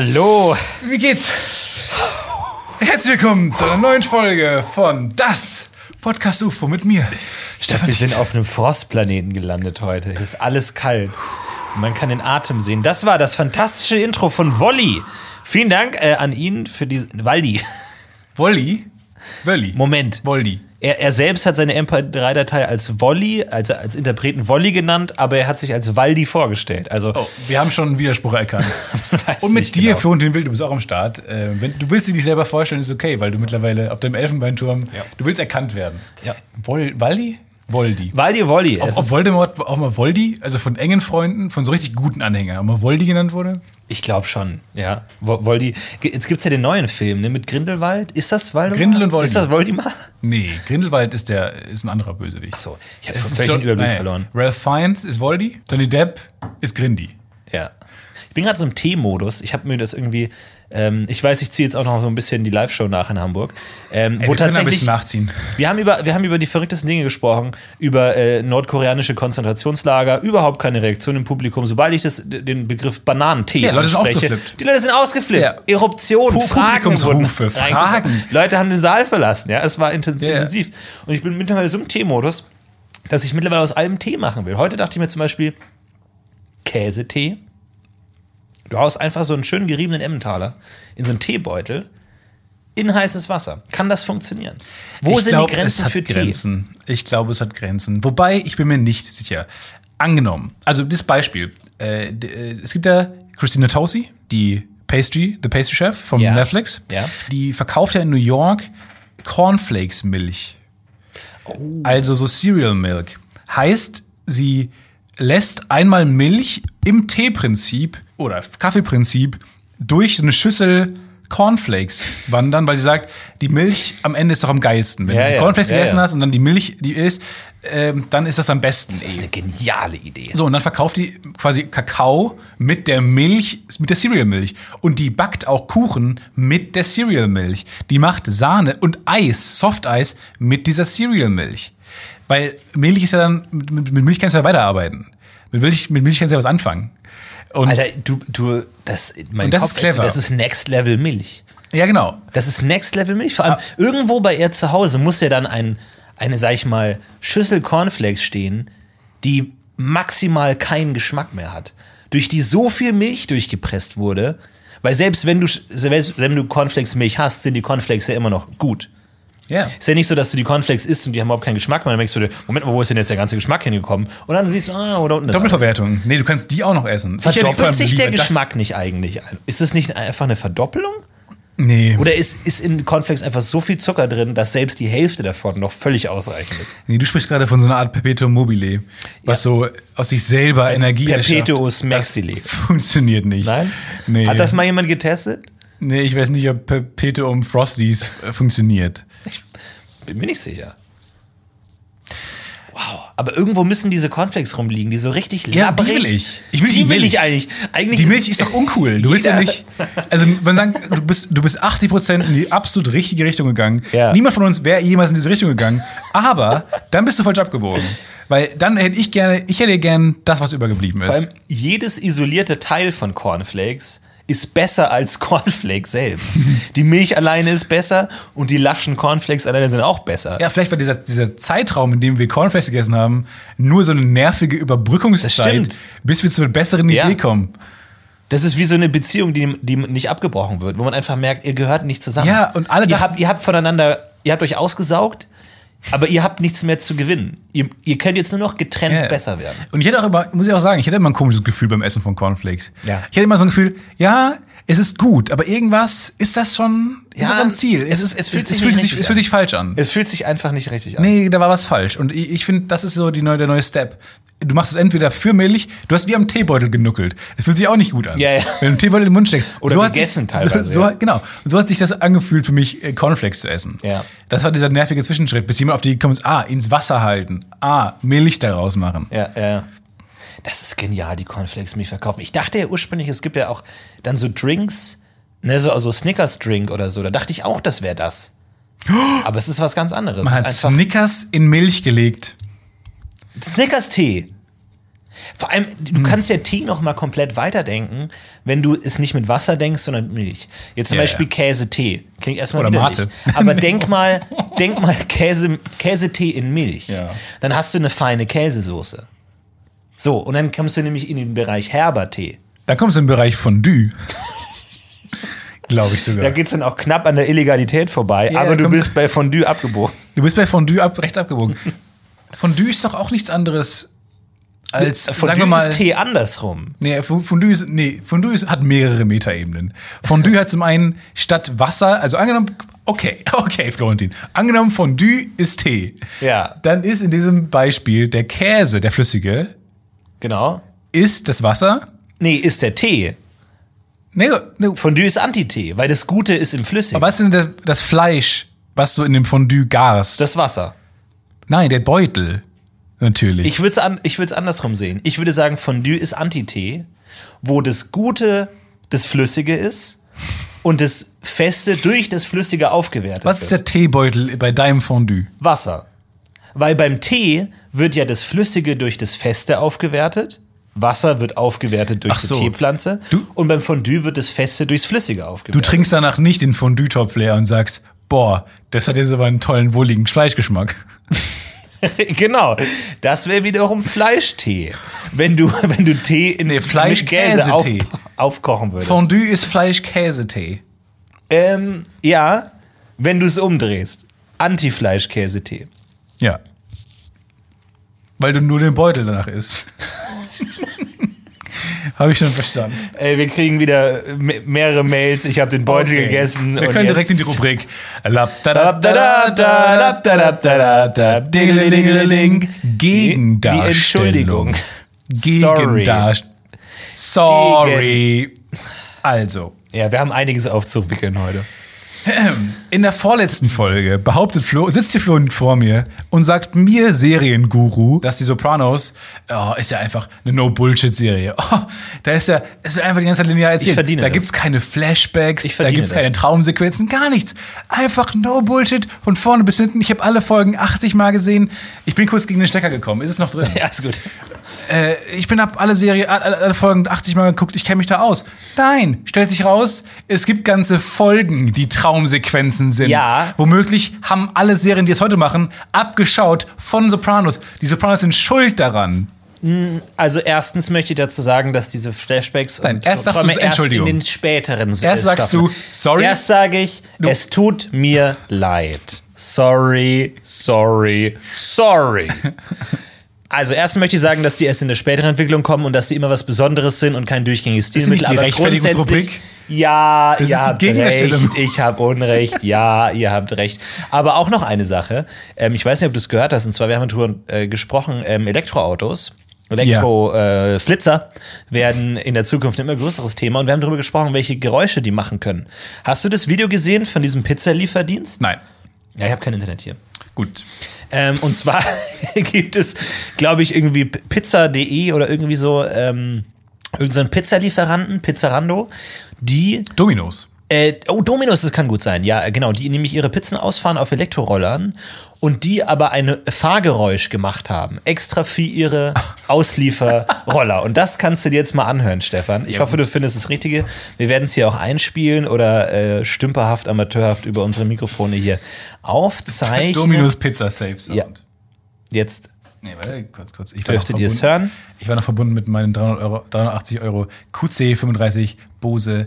Hallo. Wie geht's? Herzlich willkommen zu einer neuen Folge von Das Podcast UFO mit mir, Stefan. Wir sind auf einem Frostplaneten gelandet heute. Hier ist alles kalt. Man kann den Atem sehen. Das war das fantastische Intro von Wolli. Vielen Dank äh, an ihn für die. Waldi. Wolli. Wolli. Moment. Wolli. Er, er selbst hat seine MP3-Datei als Wolli, also als Interpreten Wolli genannt, aber er hat sich als Waldi vorgestellt. Also, Oh, wir haben schon einen Widerspruch erkannt. Und mit nicht dir, genau. für und den Wild, du bist auch am Start. Äh, wenn, du willst sie dich selber vorstellen, ist okay, weil du mittlerweile auf deinem Elfenbeinturm, du willst erkannt werden. Ja. Waldi? Woldi. Waldi Wolli. Ob, ob Voldemort auch mal Voldi, also von engen Freunden, von so richtig guten Anhängern, auch mal Voldi genannt wurde? Ich glaube schon, ja. Wo- Woldi. Jetzt gibt es ja den neuen Film, ne, mit Grindelwald. Ist das Waldemar? Grindel und Voldi. Ist das Voldemar? Nee, Grindelwald ist, der, ist ein anderer Bösewicht. Achso, ich habe völlig den Überblick nein, verloren. Ralph Fiennes ist Voldy, Johnny Depp ist Grindy. Ja. Ich bin gerade so im T-Modus. Ich habe mir das irgendwie. Ähm, ich weiß, ich ziehe jetzt auch noch so ein bisschen die Live-Show nach in Hamburg. Ähm, Ey, wo wir können ein tatsächlich. bisschen nachziehen. Wir haben, über, wir haben über die verrücktesten Dinge gesprochen, über äh, nordkoreanische Konzentrationslager, überhaupt keine Reaktion im Publikum. Sobald ich das, den Begriff Bananentee Ja, Leute sind ausgeflippt. Die Leute sind ausgeflippt. Ja. Eruption, Pu- Fragen Publikumsrufe, Fragen. Leute haben den Saal verlassen. Ja, es war intensiv. Und ich bin mittlerweile so im Tee-Modus, dass ich mittlerweile aus allem Tee machen will. Heute dachte ich mir zum Beispiel Käsetee. Du haust einfach so einen schön geriebenen Emmentaler in so einen Teebeutel in heißes Wasser. Kann das funktionieren? Wo ich sind glaub, die Grenzen es hat für Tee? Grenzen. Ich glaube, es hat Grenzen. Wobei, ich bin mir nicht sicher. Angenommen, also das Beispiel. Äh, äh, es gibt ja Christina Tosi, die Pastry, The Pastry Chef vom Ja. Netflix. Ja. Die verkauft ja in New York Cornflakes-Milch. Oh. Also so Cereal Milk. Heißt, sie lässt einmal Milch im Teeprinzip oder Kaffeeprinzip durch so eine Schüssel Cornflakes wandern, weil sie sagt, die Milch am Ende ist doch am geilsten. Wenn Ja, du die Cornflakes ja, gegessen ja. hast und dann die Milch, die ist, ähm, dann ist das am besten. Das ist eine geniale Idee. So, und dann verkauft die quasi Kakao mit der Milch, mit der Cereal-Milch. Und die backt auch Kuchen mit der Cereal-Milch. Die macht Sahne und Eis, Softeis mit dieser Cereal-Milch. Weil Milch ist ja dann, mit, mit mit Milch kannst du ja weiterarbeiten. Mit Milch, mit Milch kannst du ja was anfangen. Und Alter, du, du, das, mein Und das Kopf ist clever. Das ist Next Level Milch. ja, genau. Das ist Next Level Milch. Vor allem irgendwo bei ihr zu Hause muss ja dann ein, eine, sag ich mal, Schüssel Cornflakes stehen, die maximal keinen Geschmack mehr hat. Durch die so viel Milch durchgepresst wurde, weil selbst wenn du, selbst wenn du Cornflakes Milch hast, sind die Cornflakes ja immer noch gut. Ja. Ist ja nicht so, dass du die Cornflakes isst und die haben überhaupt keinen Geschmack mehr. Dann denkst du dir, Moment mal, wo ist denn jetzt der ganze Geschmack hingekommen? Und dann siehst du, ah, oder unten ist alles. Doppelverwertung. Nee, du kannst die auch noch essen. Verdoppelt sich der Geschmack nicht eigentlich? Ist das nicht einfach eine Verdoppelung? Nee. Oder ist, ist in Cornflakes einfach so viel Zucker drin, dass selbst die Hälfte davon noch völlig ausreichend ist? nee, du sprichst gerade von so einer Art Perpetuum mobile, was so aus sich selber Energie Perpetuus maxile. Funktioniert nicht. Nein? Nee. Hat das mal jemand getestet? Nee, ich weiß nicht, ob Perpetuum Frosties äh, funktioniert. Bin mir nicht sicher. Wow. Aber irgendwo müssen diese Cornflakes rumliegen, die so richtig Ja, labbrig. die will ich. Ich will die die will Milch. ich eigentlich. eigentlich Die Milch ist doch uncool. Du willst ja, Ja. nicht. Also, man sagt, du bist, du bist 80% in die absolut richtige Richtung gegangen. Ja. Niemand von uns wäre jemals in diese Richtung gegangen. Aber dann bist du falsch abgebogen. Weil dann hätte ich gerne, ich hätte gern das, was übergeblieben Vor allem ist. jedes isolierte Teil von Cornflakes ist besser als Cornflakes selbst. die Milch alleine ist besser und die laschen Cornflakes alleine sind auch besser. Ja, vielleicht war dieser, dieser Zeitraum, in dem wir Cornflakes gegessen haben, nur so eine nervige Überbrückungszeit, bis wir zu einer besseren Ja. Idee kommen. Das ist wie so eine Beziehung, die, die nicht abgebrochen wird, wo man einfach merkt, ihr gehört nicht zusammen. Ja, und alle ihr habt, ihr habt voneinander, ihr habt euch ausgesaugt, aber ihr habt nichts mehr zu gewinnen. Ihr, ihr könnt jetzt nur noch getrennt Ja. besser werden. Und ich hätte auch immer, muss ich auch sagen, ich hätte immer ein komisches Gefühl beim Essen von Cornflakes. Ja. Ich hätte immer so ein Gefühl, ja, es ist gut, aber irgendwas ist das schon, ist Ja, das am Ziel? es ist- es fühlt sich es fühlt nicht sich, es fühlt sich falsch an. Es fühlt sich einfach nicht richtig an. Nee, da war was falsch. Und ich, ich finde, das ist so die neue, der neue Step. Du machst es entweder für Milch, du hast wie am Teebeutel genuckelt. Das fühlt sich auch nicht gut an. Ja, ja. Wenn du einen Teebeutel in den Mund steckst. Oder hat gegessen sich, teilweise, So, so. Genau. Und so hat sich das angefühlt für mich, äh, Cornflakes zu essen. Ja. Das war dieser nervige Zwischenschritt, bis jemand auf die ist, ah, ins Wasser halten, ah, Milch daraus machen. Ja, ja. Das ist genial, die Cornflakes Milch verkaufen. Ich dachte ja ursprünglich, es gibt ja auch dann so Drinks, ne, so also Snickers Drink oder so. Da dachte ich auch, das wäre das. Aber es ist was ganz anderes. Man hat Snickers in Milch gelegt. Snickers Tee. Vor allem, Hm. du kannst ja Tee noch mal komplett weiterdenken, wenn du es nicht mit Wasser denkst, sondern mit Milch. Jetzt zum Ja, Beispiel ja. Käse-Tee. Klingt erstmal Oder. Mate. Aber denk mal, denk mal Käse, Käsetee in Milch. Ja. Dann hast du eine feine Käsesoße. So, und dann kommst du nämlich in den Bereich Herbertee. Da kommst du im Bereich Fondue. Glaube ich sogar. Da geht es dann auch knapp an der Illegalität vorbei, Ja, aber du bist bei Fondue abgebogen. Du bist bei Fondue ab, rechts abgebogen. Fondue ist doch auch nichts anderes als, Fondue sagen wir mal, ist Tee andersrum. Nee, Fondue, ist, nee, Fondue ist, hat mehrere Metaebenen. Fondue hat zum einen statt Wasser, also angenommen, okay, okay, Florentin, angenommen Fondue ist Tee. Ja. Dann ist in diesem Beispiel der Käse, der flüssige, Genau. ist das Wasser. Nee, ist der Tee. Nee, nee, Fondue ist Antitee, weil das Gute ist im Flüssigen. aber was ist denn das, Fleisch, was du in dem Fondue garst? Das Wasser. Nein, der Beutel. Natürlich. Ich würde es an, ich andersrum sehen. Ich würde sagen, Fondue ist Antitee, wo das Gute das Flüssige ist und das Feste durch das Flüssige aufgewertet was ist wird. der Teebeutel bei deinem Fondue? Wasser. Weil beim Tee wird ja das Flüssige durch das Feste aufgewertet. Wasser wird aufgewertet durch so. die Teepflanze. Du- und beim Fondue wird das Feste durchs Flüssige Du aufgewertet. trinkst danach nicht den Fondue-Topf leer und sagst, boah, das hat jetzt aber einen tollen, wohligen Fleischgeschmack. genau. Das wäre wiederum Fleischtee. Wenn du, wenn du Tee in Nee, Fleisch- mit Käse auf, aufkochen würdest. Fondue ist Fleisch-Käsetee. Ähm, ja, wenn du es umdrehst. Anti-Fleisch-Käsetee. Ja. Weil du nur den Beutel danach isst. Habe ich schon verstanden. Ey, wir kriegen wieder me- mehrere Mails. Ich habe den Beutel Okay. gegessen. Wir können direkt in die Rubrik. Gegendarstellung. Entschuldigung. Sorry. Gegendarstellung. Sorry. Also, Ja, wir haben einiges aufzuwickeln heute. In der vorletzten Folge behauptet Flo, sitzt hier Flo vor mir und sagt mir Serienguru, dass die Sopranos, oh, ist ja einfach eine No-Bullshit-Serie. Oh, da ist ja, es wird einfach die ganze Zeit linear erzählt. verdiene da das. gibt's keine Flashbacks, Ich da gibt's das. keine Traumsequenzen, gar nichts. Einfach No-Bullshit von vorne bis hinten. Ich habe alle Folgen 80 Mal gesehen. Ich bin kurz gegen den Stecker gekommen. Ist es noch drin? Ja, ist gut. Äh, ich bin ab alle Serie, alle, Folgen 80 Mal geguckt, ich kenne mich da aus. Nein, stellt sich raus, es gibt ganze Folgen, die Traumsequenzen sind. Ja. Womöglich haben alle Serien, die es heute machen, abgeschaut von Sopranos. Die Sopranos sind schuld daran. Also erstens möchte ich dazu sagen, dass diese Flashbacks Nein, und erst sagst Träume du erst in den späteren äh, Erst sagst Staffeln. du, sorry. Erst sage ich, es tut mir leid. Sorry, sorry, sorry. Also erst möchte ich sagen, dass die erst in der späteren Entwicklung kommen und dass sie immer was Besonderes sind und kein durchgängiges ist nicht Stilmittel. die Rechtfertigungsrubrik? Ja, Das ihr ist habt recht. Ich habe Unrecht. Ja, ihr habt recht. Aber auch noch eine Sache. Ähm, ich weiß nicht, ob du es gehört hast. Und zwar, wir haben darüber äh, gesprochen, ähm, Elektroautos. Elektroflitzer werden in der Zukunft ein immer größeres Thema und wir haben darüber gesprochen, welche Geräusche die machen können. Hast du das Video gesehen von diesem Pizzalieferdienst? Nein. Ja, ich habe kein Internet hier. Gut. Ähm, und zwar gibt es, glaube ich, irgendwie pizza.de oder irgendwie so, ähm, irgendeinen so Pizzalieferanten, Pizzarando, die Dominos. Äh, oh, Dominos, das kann gut sein. Ja, genau. Die nämlich ihre Pizzen ausfahren auf Elektrorollern und die aber ein Fahrgeräusch gemacht haben. Extra für ihre Auslieferroller. Und das kannst du dir jetzt mal anhören, Stefan. Ich hoffe, du findest das Richtige. Wir werden es hier auch einspielen oder äh, stümperhaft, amateurhaft über unsere Mikrofone hier aufzeichnen. Dominos Pizza Safe Sound. Ja. Jetzt Nee, warte, kurz, kurz. Ich dürftet ihr es hören. Ich war noch verbunden mit meinen 300 Euro, 380 Euro QC35 Bose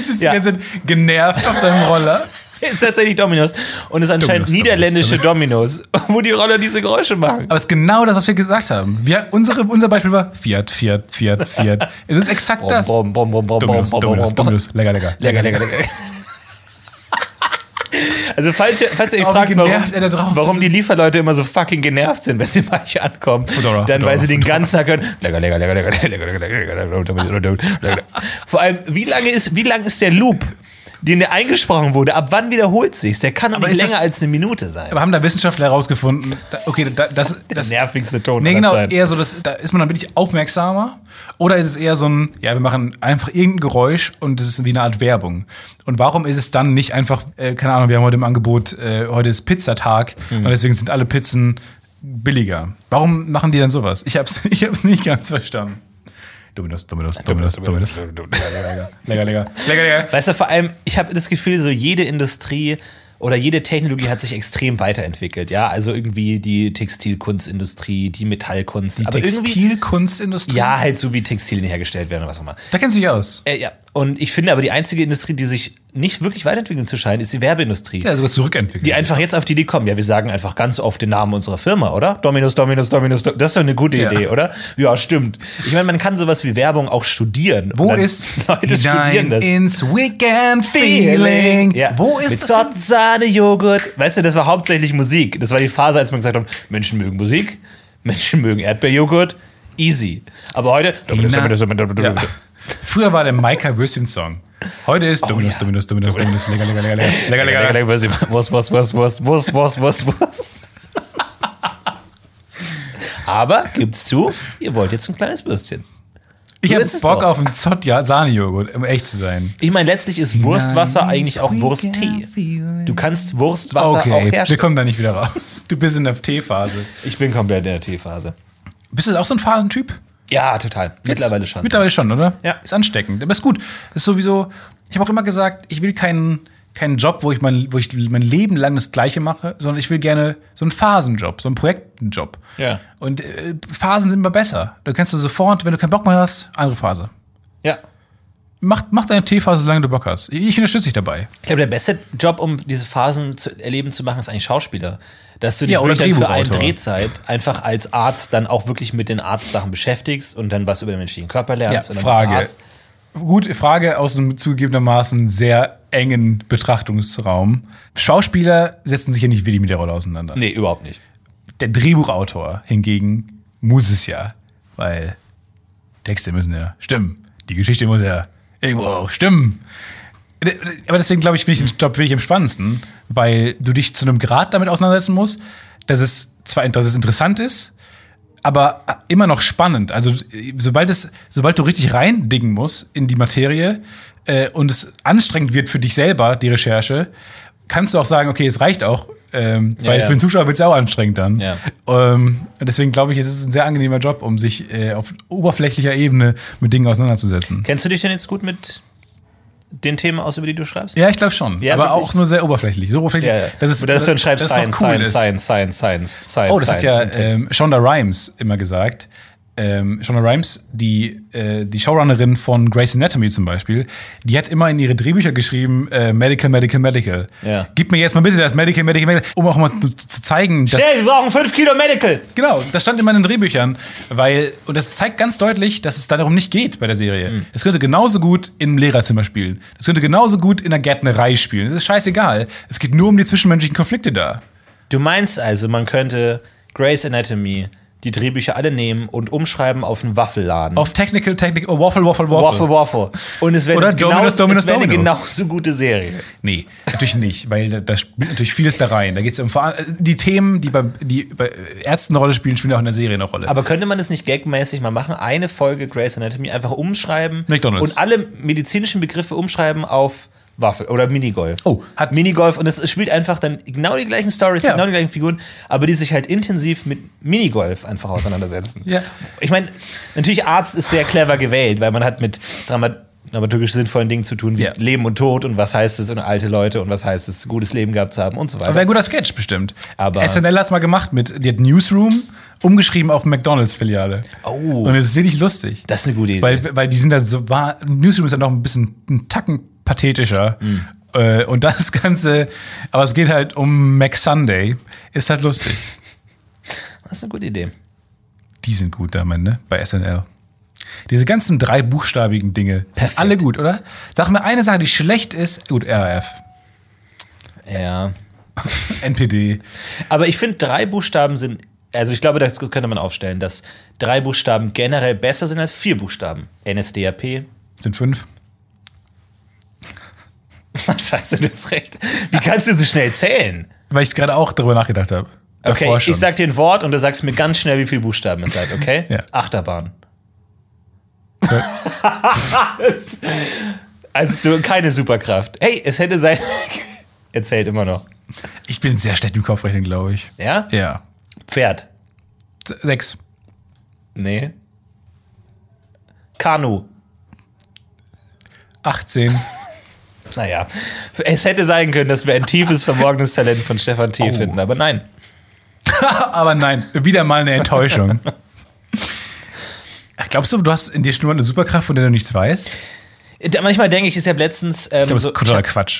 Typ ist Ja. die ganze Zeit genervt auf seinem Roller. Ist tatsächlich Dominos. Und es ist anscheinend Domino's, niederländische Dominos, wo die Roller diese Geräusche machen. Aber es ist genau das, was wir gesagt haben. Wir, unsere, unser Beispiel war Fiat, Fiat, Fiat, Fiat. Es ist exakt das. Bom, bom, bom, bom, Dominus, bom, bom, Dominus, bom, bom. Dominus. Lecker, lecker. Lecker, lecker, lecker. Also falls ihr, falls ihr euch Oh, fragt, warum, er warum die Lieferleute immer so fucking genervt sind, wenn sie bei euch ankommen, Fedora, dann Fedora, weil sie den Fedora. ganzen Tag hören, lecker, lecker, lecker, lecker, lecker, lecker, lecker, lecker, lecker, lecker. Vor allem, wie lange ist, wie lang ist der Loop, den der eingesprochen wurde? Ab wann wiederholt sich's? Der kann Aber nicht ist das- länger als eine Minute sein. Aber haben da Wissenschaftler herausgefunden, okay, da, das, das, nervigste Ton Nee, genau, eher so, das, da ist man dann wirklich aufmerksamer. Oder ist es eher so ein, ja, wir machen einfach irgendein Geräusch und das ist wie eine Art Werbung. Und warum ist es dann nicht einfach, äh, keine Ahnung, wir haben heute im Angebot, äh, heute ist Pizzatag Mhm. und deswegen sind alle Pizzen billiger. Warum machen die dann sowas? Ich hab's, ich hab's nicht ganz verstanden. Dominus, Dominus, Dominus, Dominus. Lecker, lecker, lecker. Lecker, lecker. Weißt du, vor allem, ich habe das Gefühl, so jede Industrie oder jede Technologie hat sich extrem weiterentwickelt. Ja, also irgendwie die Textilkunstindustrie, die Metallkunst. aber irgendwie. Textilkunstindustrie? Ja, halt so wie Textilien hergestellt werden oder was auch immer. Da kennst du dich aus. Äh, ja. Und ich finde aber, die einzige Industrie, die sich nicht wirklich weiterentwickeln zu scheinen, ist die Werbeindustrie. Ja, sogar zurückentwickelt. Die einfach jetzt auf die Idee kommen, ja, wir sagen einfach ganz oft den Namen unserer Firma, oder? Dominus, Dominus, Dominus, Do- das ist doch eine gute Ja. Idee, oder? Ja, stimmt. Ich meine, man kann sowas wie Werbung auch studieren. Wo ist Leute studieren das. ins Weekend Feeling? Ja. Wo ist Mit das? Zott, Sahne, Joghurt. Weißt du, das war hauptsächlich Musik. Das war die Phase, als man gesagt hat, Menschen mögen Musik, Menschen mögen Erdbeerjoghurt. Easy. Aber heute. Ja. Früher war der Maika Würstchen Song. Heute ist Dominus, ja. Dominus, Dominus, Dominus, lecker, lecker, lecker, lecker, lecker, lecker. Wurst, Wurst, Wurst, Wurst, Wurst, Wurst, Wurst, Wurst. Aber gibt's zu, ihr wollt jetzt ein kleines Würstchen. Ich So hab Bock auf einen Zott ja, Sahnejoghurt, um echt zu sein. Ich meine, letztlich ist Wurstwasser eigentlich auch Wursttee. Du kannst Wurstwasser auch Okay, wir herstellen. kommen da nicht wieder raus. Du bist in der Teephase. Ich bin komplett in der Teephase. Bist du auch so ein Phasentyp? Ja, total. Mittlerweile schon. Mittlerweile schon, oder? Ja. Ist ansteckend. Aber ist gut. Ist sowieso, ich habe auch immer gesagt, ich will keinen keinen Job, wo ich, mein, wo ich mein Leben lang das Gleiche mache, sondern ich will gerne so einen Phasenjob, so einen Projektenjob. Ja. Und äh, Phasen sind immer besser. Da kannst du sofort, wenn du keinen Bock mehr hast, andere Phase. Ja. Mach, mach deine T-Phase, solange du Bock hast. Ich unterstütze dich dabei. Ich glaube, der beste Job, um diese Phasen zu erleben zu machen, ist eigentlich Schauspieler. Dass du dich Ja, wirklich dann für eine. Drehzeit einfach als Arzt dann auch wirklich mit den Arztsachen beschäftigst und dann was über den menschlichen Körper lernst. und dann bist du Frage. Arzt. Gut, Frage aus einem zugegebenermaßen sehr engen Betrachtungsraum. Schauspieler setzen sich ja nicht wirklich mit der Rolle auseinander. Nee, überhaupt nicht. Der Drehbuchautor hingegen muss es ja, weil Texte müssen ja stimmen. Die Geschichte muss ja irgendwo auch stimmen. Aber deswegen glaube ich, finde ich den Job wirklich am spannendsten, weil du dich zu einem Grad damit auseinandersetzen musst, dass es zwar dass es interessant ist, aber immer noch spannend. Also sobald es, sobald du richtig reindingen musst in die Materie äh, und es anstrengend wird für dich selber, die Recherche, kannst du auch sagen, okay, es reicht auch, ähm, weil ja. für den Zuschauer wird es ja auch anstrengend dann. Ja. Ähm, deswegen glaube ich, es ist ein sehr angenehmer Job, um sich äh, auf oberflächlicher Ebene mit Dingen auseinanderzusetzen. Kennst du dich denn jetzt gut mit den Themen aus, über die du schreibst? Ja, ich glaube schon. Ja, aber wirklich? auch nur sehr oberflächlich. So oberflächlich, Ja, ja. dass es dass du dann schreibst dass Science, cool Science. Science, Science, Science, Science. Oh, das hat Science ja im Text. ähm, Shonda Rhimes immer gesagt. Ähm, Shonda Rhimes, die, äh, die Showrunnerin von Grey's Anatomy zum Beispiel, die hat immer in ihre Drehbücher geschrieben, äh, Medical, Medical, Medical. Ja. Gib mir jetzt mal bitte das Medical, Medical, Medical, um auch mal zu, zu zeigen, dass, Schnell, wir brauchen 5 Kilo Medical. Genau, das stand immer in den Drehbüchern, weil, und das zeigt ganz deutlich, dass es darum nicht geht bei der Serie. Mhm. Es könnte genauso gut im Lehrerzimmer spielen. Es könnte genauso gut in der Gärtnerei spielen. Es ist scheißegal. Es geht nur um die zwischenmenschlichen Konflikte da. Du meinst also, man könnte Grey's Anatomy die Drehbücher alle nehmen und umschreiben auf einen Waffelladen. Auf Technical, Technical, oh, Waffle, Waffle, Waffle. Waffle, Waffle. Und es wäre Oder genau, Dominus, Dominus, es eine Dominus. genauso gute Serie. Nee, natürlich nicht, weil da, da spielt natürlich vieles da rein. Da geht es um Veran- die Themen, die bei, die bei Ärzten eine Rolle spielen, spielen auch in der Serie eine Rolle. Aber könnte man das nicht gagmäßig mal machen? Eine Folge Grey's Anatomy einfach umschreiben McDonald's. und alle medizinischen Begriffe umschreiben auf Waffel oder Minigolf. Oh, hat- Minigolf und es spielt einfach dann genau die gleichen Stories, Ja. genau die gleichen Figuren, aber die sich halt intensiv mit Minigolf einfach auseinandersetzen. Ja. Ich meine, natürlich Arzt ist sehr clever gewählt, weil man hat mit Dramat dramaturgisch sinnvollen Dingen zu tun, wie Ja. Leben und Tod und was heißt es und alte Leute und was heißt es, gutes Leben gehabt zu haben und so weiter. Aber wäre ein guter Sketch bestimmt. Aber- SNL hat's mal gemacht mit, die hat Newsroom umgeschrieben auf McDonalds-Filiale. Oh. Und es ist wirklich lustig. Das ist eine gute Idee. Weil, weil die sind da so, war, Newsroom ist dann noch ein bisschen, ein Tacken pathetischer. Mhm. Äh, und das Ganze, aber es geht halt um McSunday. Ist halt lustig. das ist eine gute Idee. Die sind gut da, Mann, ne? Bei SNL. Diese ganzen drei buchstabigen Dinge sind Perfekt. alle gut, oder? Sag mir eine Sache, die schlecht ist. Gut, RAF, Ja. NPD. Aber ich finde, drei Buchstaben sind, also ich glaube, das könnte man aufstellen, dass drei Buchstaben generell besser sind als vier Buchstaben. NSDAP. Sind fünf. Scheiße, du hast recht. Wie kannst du so schnell zählen? Weil ich gerade auch darüber nachgedacht habe. Okay, schon. ich sag dir ein Wort und du sagst mir ganz schnell, wie viele Buchstaben es hat, okay? Ja. Achterbahn. also du keine Superkraft. Hey, es hätte sein. Er zählt immer noch. Ich bin sehr schlecht im Kopfrechnen, glaube ich. Ja? Ja. Pferd. Sechs. Nee. Kanu. 18. Naja, es hätte sein können, dass wir ein tiefes, verborgenes Talent von Stefan T. Oh. finden, aber nein. Aber nein, wieder mal eine Enttäuschung. Glaubst du, du hast in dir schon mal eine Superkraft, von der du nichts weißt? Manchmal denke ich, ich habe letztens ähm, das so,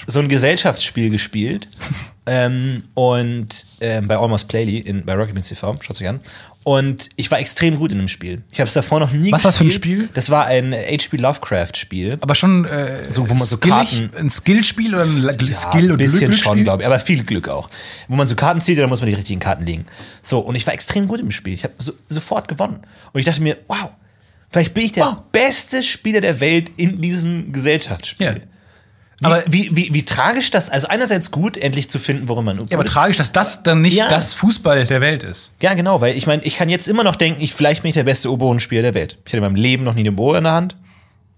so ein Gesellschaftsspiel gespielt ähm, und ähm, bei Almost Playly in, bei Rocket TV, schaut euch an. Und ich war extrem gut in dem Spiel. Ich habe es davor noch nie Was war's für ein Spiel? Das war ein H.P. Lovecraft-Spiel. Aber schon äh, So, wo man so? Karten- ein Skillspiel oder ein La- Skill- ein und bisschen Glücksspiel? schon, glaube ich, aber viel Glück auch. Wo man so Karten zieht, dann muss man die richtigen Karten legen. So, und ich war extrem gut im Spiel. Ich habe so, sofort gewonnen. Und ich dachte mir, wow, vielleicht bin ich der Wow. beste Spieler der Welt in diesem Gesellschaftsspiel. Ja. Wie, Aber- wie, wie, wie tragisch das, also einerseits gut, endlich zu finden, worum man Ja, aber tragisch, dass das dann nicht Ja. das Fußball der Welt ist. Ja, genau, weil ich meine, ich kann jetzt immer noch denken, ich, vielleicht bin ich der beste Oboenspieler der Welt. Ich hatte in meinem Leben noch nie eine Oboe in der Hand.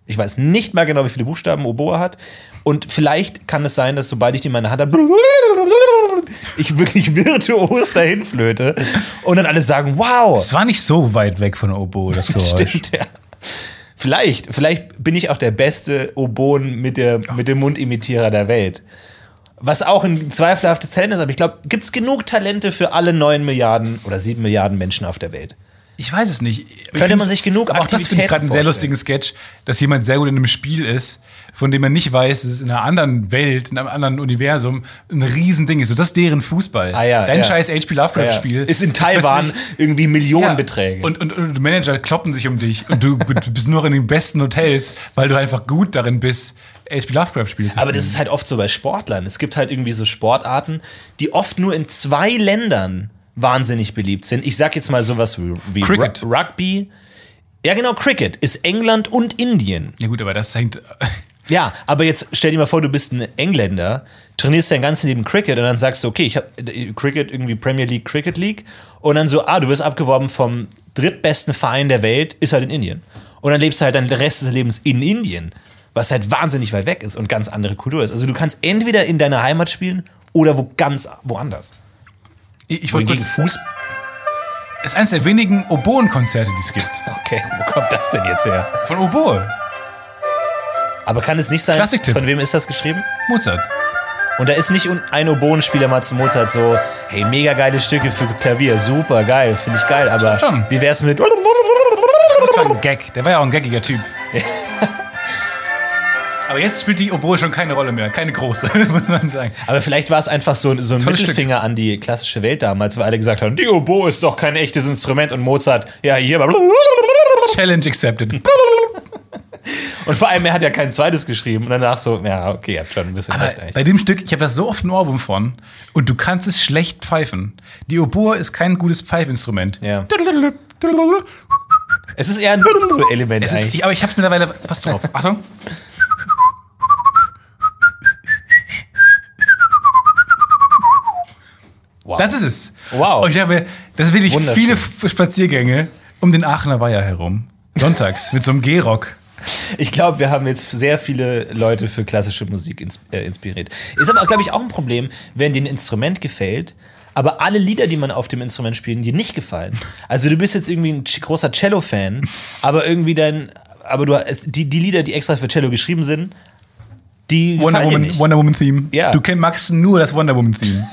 Ich weiß nicht mal genau, wie viele Buchstaben Oboe hat. Und vielleicht kann es sein, dass sobald ich die in meiner Hand habe, ich wirklich virtuos dahin flöte und dann alle sagen, wow, Es war nicht so weit weg von Oboe, das Geräusch. stimmt, ja. Vielleicht, vielleicht bin ich auch der beste Oboen mit, der, mit dem Mundimitierer der Welt. Was auch ein zweifelhaftes Talent ist, aber ich glaube, gibt es genug Talente für alle 9 Milliarden oder 7 Milliarden Menschen auf der Welt? Ich weiß es nicht. Ich Könnte man sich genug aber Auch das finde ich gerade einen sehr lustigen Sketch, dass jemand sehr gut in einem Spiel ist, von dem man nicht weiß, dass es in einer anderen Welt, in einem anderen Universum ein Riesending ist. So, das ist deren Fußball. Ah ja, Dein ja. scheiß HP Lovecraft-Spiel. Ist in Taiwan irgendwie Millionenbeträge. Ja, und, und, und Manager kloppen sich um dich und du bist nur in den besten Hotels, weil du einfach gut darin bist, HP Lovecraft-Spiele zu Aber das spielen. ist halt oft so bei Sportlern. Es gibt halt irgendwie so Sportarten, die oft nur in zwei Ländern wahnsinnig beliebt sind. Ich sag jetzt mal sowas wie, wie Cricket. Ru- Rugby. Ja, genau, Cricket ist England und Indien. Ja gut, aber das hängt... Ja, aber jetzt stell dir mal vor, du bist ein Engländer, trainierst dein ganzes Leben Cricket und dann sagst du, okay, ich habe Cricket, irgendwie Premier League, Cricket League und dann so, ah, du wirst abgeworben vom drittbesten Verein der Welt, ist halt in Indien. Und dann lebst du halt den Rest des Lebens in Indien, was halt wahnsinnig weit weg ist und ganz andere Kultur ist. Also du kannst entweder in deiner Heimat spielen oder wo ganz woanders. Ich, ich wollte kurz... Fuß. ist eines der wenigen Oboen-Konzerte, die es gibt. Okay, wo kommt das denn jetzt her? Von Oboe. Aber kann es nicht sein, Klassiktipp. von wem ist das geschrieben? Mozart. Und da ist nicht ein Oboenspieler mal zu Mozart so, hey, mega geile Stücke für Klavier, super geil, finde ich geil, aber Schon. wie wär's mit. Das war ein Gag. Der war ja auch ein gaggiger Typ. Aber jetzt spielt die Oboe schon keine Rolle mehr. Keine große, muss man sagen. Aber vielleicht war es einfach so, so ein Tolles Mittelfinger an die klassische Welt damals, weil alle gesagt haben, die Oboe ist doch kein echtes Instrument und Mozart, ja, hier. Challenge accepted. Und vor allem, er hat ja kein zweites geschrieben und danach so, ja, okay, ihr habt schon ein bisschen Aber recht eigentlich. bei dem Stück, ich habe da so oft ein Ohrwurm von und du kannst es schlecht pfeifen. Die Oboe ist kein gutes Pfeifinstrument. Ja. Es ist eher ein Element Es ist, aber ich habe mittlerweile. Pass drauf. Achtung. Wow. Das ist es. Wow. Und ich habe, das will ich viele Spaziergänge um den Aachener Weiher herum. Sonntags mit so einem Gehrock. Ich glaube, wir haben jetzt sehr viele Leute für klassische Musik ins, äh, inspiriert. Ist aber, glaube ich, auch ein Problem, wenn dir ein Instrument gefällt, aber alle Lieder, die man auf dem Instrument spielt, dir nicht gefallen. Also du bist jetzt irgendwie ein großer Cello-Fan, aber irgendwie dein, aber du die, die Lieder, die extra für Cello geschrieben sind, die Wonder Woman. Wonder Woman Theme. Ja. Du magst nur das Wonder Woman Theme.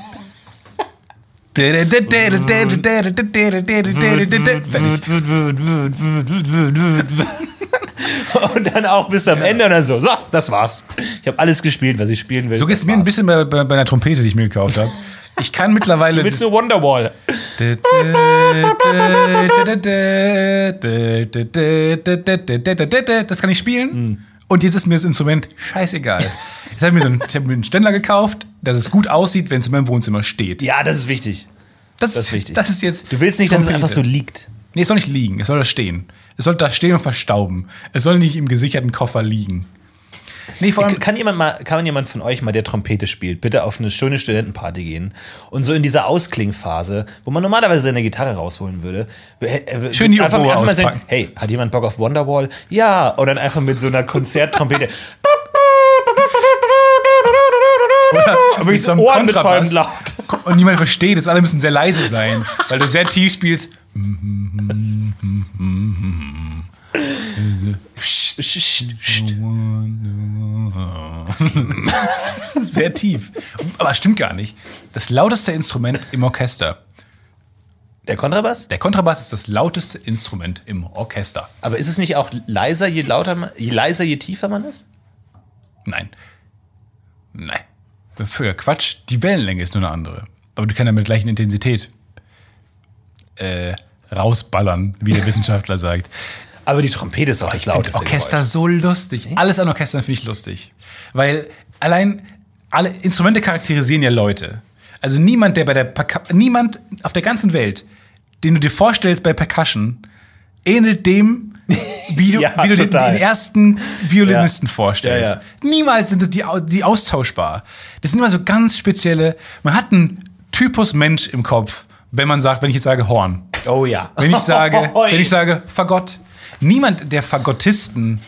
Und dann auch bis am Ende und dann so, so, das war's. Ich habe alles gespielt, was ich spielen will. So geht's mir ein bisschen bei, bei, bei einer Trompete, die ich mir gekauft habe. Ich kann mittlerweile. Willst du Wonderwall? Das kann ich spielen. Und jetzt ist mir das Instrument scheißegal. Jetzt habe ich mir so einen, ich mir einen Ständer gekauft, dass es gut aussieht, wenn es in meinem Wohnzimmer steht. Ja, das ist wichtig. Das, Das ist wichtig. Das ist jetzt. Du willst nicht, dass es einfach so liegt. Nee, es soll nicht liegen. Es soll da stehen. Es soll da stehen und verstauben. Es soll nicht im gesicherten Koffer liegen. Nee, vor allem. Kann jemand mal, kann jemand von euch mal, der Trompete spielt, bitte auf eine schöne Studentenparty gehen und so in dieser Ausklingphase, wo man normalerweise seine Gitarre rausholen würde, äh, äh, Schön die einfach, Oboe einfach mal sagen, hey, hat jemand Bock auf Wonderwall? Ja, und dann einfach mit so einer Konzerttrompete. Aber ich so Kontrabass. laut. Und niemand versteht es. Alle müssen sehr leise sein, weil du sehr tief spielst. Sehr tief. Aber stimmt gar nicht. Das lauteste Instrument im Orchester. Der Kontrabass? Der Kontrabass ist das lauteste Instrument im Orchester. Aber ist es nicht auch leiser, je lauter man, je leiser, je tiefer man ist? Nein. Nein. Für Quatsch, die Wellenlänge ist nur eine andere. Aber du kannst ja mit gleichen Intensität äh, rausballern, wie der Wissenschaftler sagt. Aber die Trompete ist doch das lauteste. Orchester Geräusch. so lustig. Alles an Orchestern finde ich lustig. Weil allein alle Instrumente charakterisieren ja Leute. Also niemand, der bei der Perca niemand auf der ganzen Welt, den du dir vorstellst bei Percussion, ähnelt dem, wie du, Ja, wie du den, den ersten Violinisten vorstellst. Ja, Niemals sind die, die austauschbar. Das sind immer so ganz spezielle. Man hat einen Typus Mensch im Kopf, wenn man sagt, wenn ich jetzt sage Horn. Oh ja. Wenn ich sage, wenn ich sage Fagott. Niemand der Fagottisten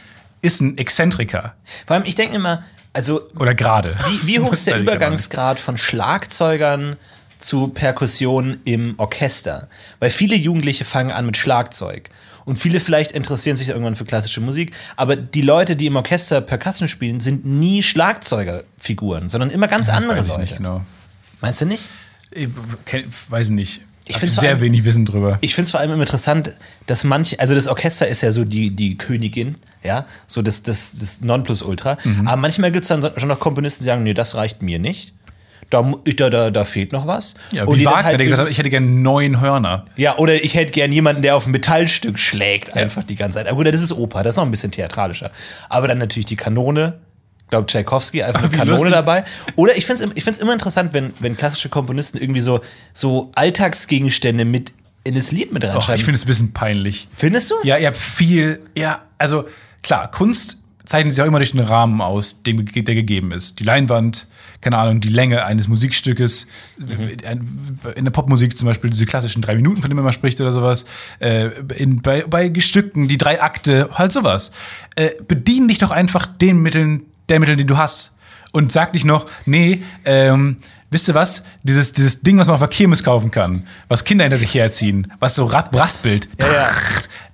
ist ein Exzentriker. Vor allem, ich denke immer, also Oder gerade. Wie, wie hoch ist der Übergangsgrad von Schlagzeugern zu Perkussion im Orchester. Weil viele Jugendliche fangen an mit Schlagzeug. Und viele vielleicht interessieren sich irgendwann für klassische Musik. Aber die Leute, die im Orchester Percussion spielen, sind nie Schlagzeugerfiguren, sondern immer ganz andere Weiß ich Leute. nicht genau. Meinst du nicht? Ich weiß nicht. Ich vor sehr allem- wenig Wissen drüber. Ich finde es vor allem interessant, dass manche, also das Orchester ist ja so die, die Königin, ja, so das, das, das Nonplusultra. Aber manchmal gibt es dann schon noch Komponisten, die sagen, nee, das reicht mir nicht. Da, da, da, da fehlt noch was. Ja, Und wie Wagner, halt der gesagt hat, ich hätte gerne neun Hörner. ja, oder ich hätte gern jemanden, der auf ein Metallstück schlägt, einfach die ganze Zeit. Aber gut, das ist Oper, das ist noch ein bisschen theatralischer. Aber dann natürlich die Kanone. Glaube, Tchaikovsky, einfach eine Kanone lustig. dabei. Oder ich finde es ich find's immer interessant, wenn, wenn klassische Komponisten irgendwie so, so Alltagsgegenstände mit in das Lied mit Och, reinschreiben. ich finde es ein bisschen peinlich. Findest du? Ja, ihr habt viel, ja, also klar, Kunst zeichnet sich auch immer durch den Rahmen aus, dem, der gegeben ist. Die Leinwand, keine Ahnung, die Länge eines Musikstückes. Ein- In der Popmusik zum Beispiel diese klassischen drei Minuten, von denen man mal spricht oder sowas. Äh, in, bei, bei Stücken, die drei Akte, halt sowas. Äh, bedien dich doch einfach den Mitteln, der Mittel, die du hast. Und sag dich noch, nee, ähm, wisst ihr was? Dieses, dieses Ding, was man auf der Kirmes kaufen kann, was Kinder hinter sich herziehen, was so raspelt, ja.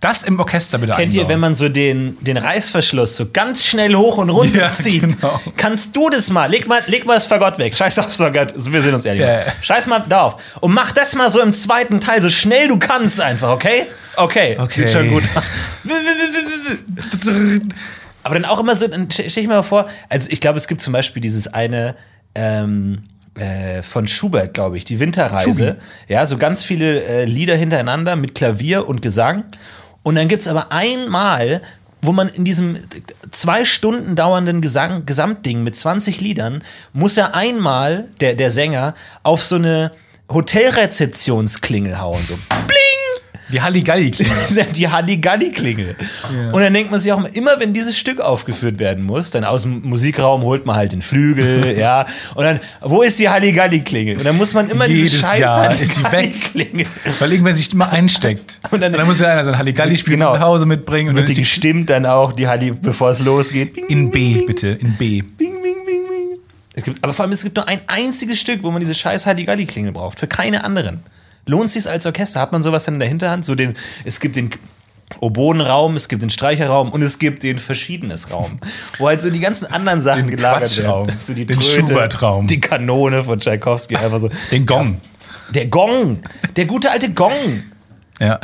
das im Orchester bitte Kennt ihr, einbauen. wenn man so den, den Reißverschluss so ganz schnell hoch und runter Ja, zieht? genau. Kannst du das mal? Leg mal, leg mal das Fagott weg. Scheiß auf Fagott. Wir sind uns ehrlich. Ja. Scheiß mal darauf. Und mach das mal so im zweiten Teil, so schnell du kannst einfach, okay? Okay. Okay. Sieht schon gut. Aber dann auch immer so, dann stell ich mir mal vor, also ich glaube, es gibt zum Beispiel dieses eine ähm, äh, von Schubert, glaube ich, die Winterreise. Ja, so ganz viele äh, Lieder hintereinander mit Klavier und Gesang. Und dann gibt es aber einmal, wo man in diesem zwei Stunden dauernden Gesang, Gesamtding mit 20 Liedern, muss er einmal, der, der Sänger, auf so eine Hotelrezeptionsklingel hauen. So bling! Die Halligalli klingelt. Das ist ja die Halligalli-Klingel. Und dann denkt man sich auch immer, immer wenn dieses Stück aufgeführt werden muss, dann aus dem Musikraum holt man halt den Flügel, ja. Und dann, wo ist die Halligalli-Klingel? Und dann muss man immer diese Jedes scheiß Jahr ist sie weg. Halligalli-Klingel. Weil irgendwer sich immer einsteckt. Und dann- muss wieder einer sein Halligalli-Spiel Genau. zu Hause mitbringen. Und dann Wird die gestimmt dann auch, die Halli, bevor es losgeht. Bing, in B, bing, bitte. In B. Bing, bing, bing, bing. Es gibt, aber vor allem, es gibt nur ein einziges Stück, wo man diese scheiß Halligalli-Klingel braucht. Für keine anderen. Lohnt sich als Orchester? Hat man sowas dann in der Hinterhand? So den, es gibt den Oboenraum, es gibt den Streicherraum und es gibt den Verschiedenes Raum. Wo halt so die ganzen anderen Sachen Den gelagert werden. So die Den Schubert-Raum. Die Kanone von Tchaikovsky, einfach so. Den Gong. Der Gong. Der gute alte Gong. Ja.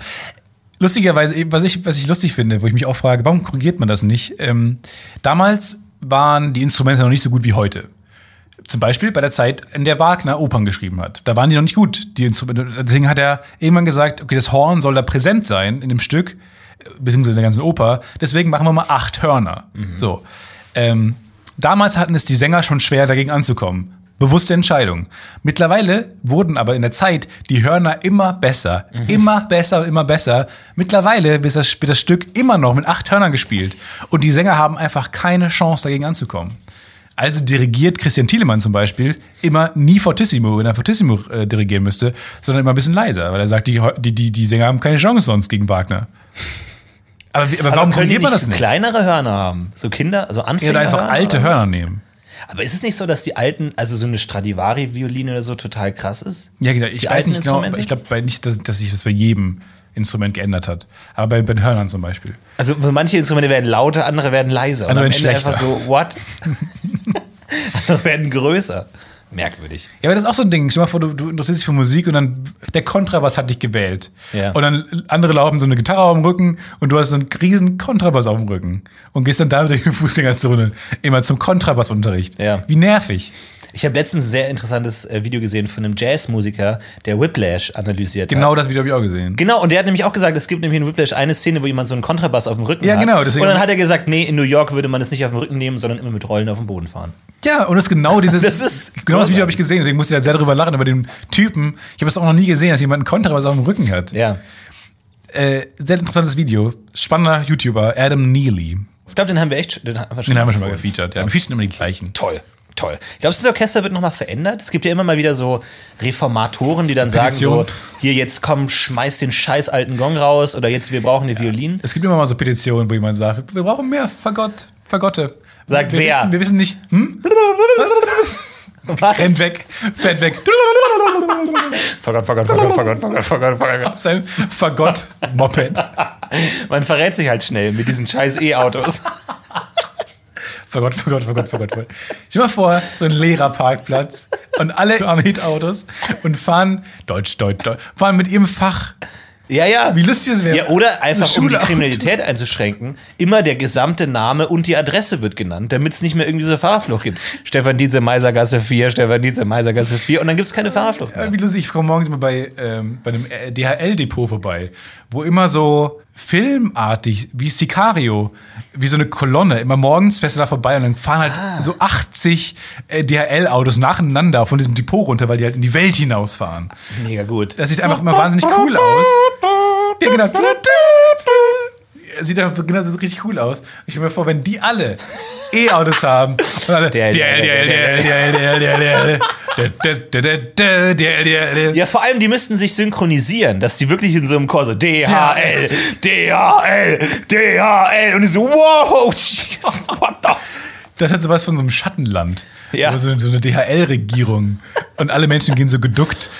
Lustigerweise, was ich, was ich lustig finde, wo ich mich auch frage, warum korrigiert man das nicht? Ähm, damals waren die Instrumente noch nicht so gut wie heute. Zum Beispiel bei der Zeit, in der Wagner Opern geschrieben hat. Da waren die noch nicht gut, die Instrumente. Deswegen hat er irgendwann gesagt, okay, das Horn soll da präsent sein in dem Stück, äh, beziehungsweise in der ganzen Oper. Deswegen machen wir mal acht Hörner. So. Ähm, damals hatten es die Sänger schon schwer, dagegen anzukommen. Bewusste Entscheidung. Mittlerweile wurden aber in der Zeit die Hörner immer besser. Immer besser und immer besser. Mittlerweile wird das, wird das Stück immer noch mit acht Hörnern gespielt. Und die Sänger haben einfach keine Chance, dagegen anzukommen. Also dirigiert Christian Thielemann zum Beispiel immer nie fortissimo, wenn er fortissimo äh, dirigieren müsste, sondern immer ein bisschen leiser, weil er sagt, die, die, die, die Sänger haben keine Chance sonst gegen Wagner. Aber, aber, warum können die nicht das nicht? kleinere Hörner haben? So Kinder, also Ja, Anfänger. oder einfach alte Hörner nehmen. Aber ist es nicht so, dass die alten, also so eine Stradivari-Violine oder so total krass ist? Ja, genau. Ich Die weiß nicht genau, ich glaube nicht, dass, dass sich das bei jedem Instrument geändert hat. Aber bei, den Hörnern zum Beispiel. Also manche Instrumente werden lauter, andere werden leiser. Andere werden Ende einfach so, what? andere werden größer. Merkwürdig. Ja, aber das ist auch so ein Ding. Stell dir mal vor, du, du interessierst dich für Musik und dann der Kontrabass hat dich gewählt. Ja. Und dann andere laufen so eine Gitarre auf dem Rücken und du hast so einen riesen Kontrabass auf dem Rücken. Und gehst dann da durch die Fußgängerzone immer zum Kontrabassunterricht. Ja. Wie nervig. Ich habe letztens ein sehr interessantes äh, Video gesehen von einem Jazzmusiker, der Whiplash analysiert Genau hat. das Video habe ich auch gesehen. Genau, und der hat nämlich auch gesagt, es gibt nämlich in Whiplash eine Szene, wo jemand so einen Kontrabass auf dem Rücken Ja, hat. genau, deswegen- Und dann hat er gesagt, nee, in New York würde man es nicht auf dem Rücken nehmen, sondern immer mit Rollen auf dem Boden fahren. Ja, und das ist genau dieses. Das ist genau das Video habe ich gesehen, deswegen musste ich da sehr drüber lachen, über den Typen. Ich habe es auch noch nie gesehen, dass jemand einen Kontrabass auf dem Rücken hat. Ja. Äh, sehr interessantes Video. Spannender YouTuber, Adam Neely. Ich glaube, den haben wir echt den haben wir schon, Den haben wir schon mal gefeatured. Ja, wir featuren immer die gleichen. Toll. Toll. Glaubst du, das Orchester wird nochmal verändert? Es gibt ja immer mal wieder so Reformatoren, die dann sagen so, hier jetzt komm, schmeiß den scheiß alten Gong raus oder jetzt wir brauchen die Violinen. Es gibt immer mal so Petitionen, wo jemand sagt, wir brauchen mehr Fagott, Fagotte. Sagt wir wer? Wissen, wir wissen nicht, hm? Was? Was? rennt weg, fährt weg. Fagott, Fagott, Fagott, Fagott, Fagott, Fagott, Fagott. Auf sein Fagott-Moped. Man verrät sich halt schnell mit diesen scheiß E-Autos. Fagott, Fagott, Fagott, Fagott. Fagott. Stell dir mal vor, so ein leerer Parkplatz und alle haben Mietautos und fahren Deutsch, Deutsch, Deutsch, fahren mit ihrem Fach. Ja, ja. Wie lustig das wäre. Ja, oder einfach, um die Kriminalität einzuschränken, immer der gesamte Name und die Adresse wird genannt, damit es nicht mehr irgendwie diese Fahrerflucht gibt. Stefan Dietze, Meisergasse 4, Stefan Dietze, Meisergasse 4 und dann gibt es keine Fahrerflucht mehr. Ja, wie lustig, ich komme morgens mal bei, ähm, bei einem äh, DHL-Depot vorbei, wo immer so filmartig, wie Sicario, wie so eine Kolonne, immer morgens fährst du da vorbei und dann fahren halt Ah. so 80 äh, DHL-Autos nacheinander von diesem Depot runter, weil die halt in die Welt hinausfahren. Mega gut. Das sieht einfach immer wahnsinnig cool aus. Ja, genau. Sieht einfach genau so richtig cool aus. Ich stelle mir vor, wenn die alle E-Autos haben und alle DHL, DHL, DHL, DHL, DHL, DHL, DHL, Ja, vor allem, die müssten sich synchronisieren, dass die wirklich in so einem Chor so DHL, DHL, DHL und die so, wow, Jesus, what the Das hat sowas von so einem Schattenland. Ja. So, so eine DHL-Regierung. Und alle Menschen gehen so geduckt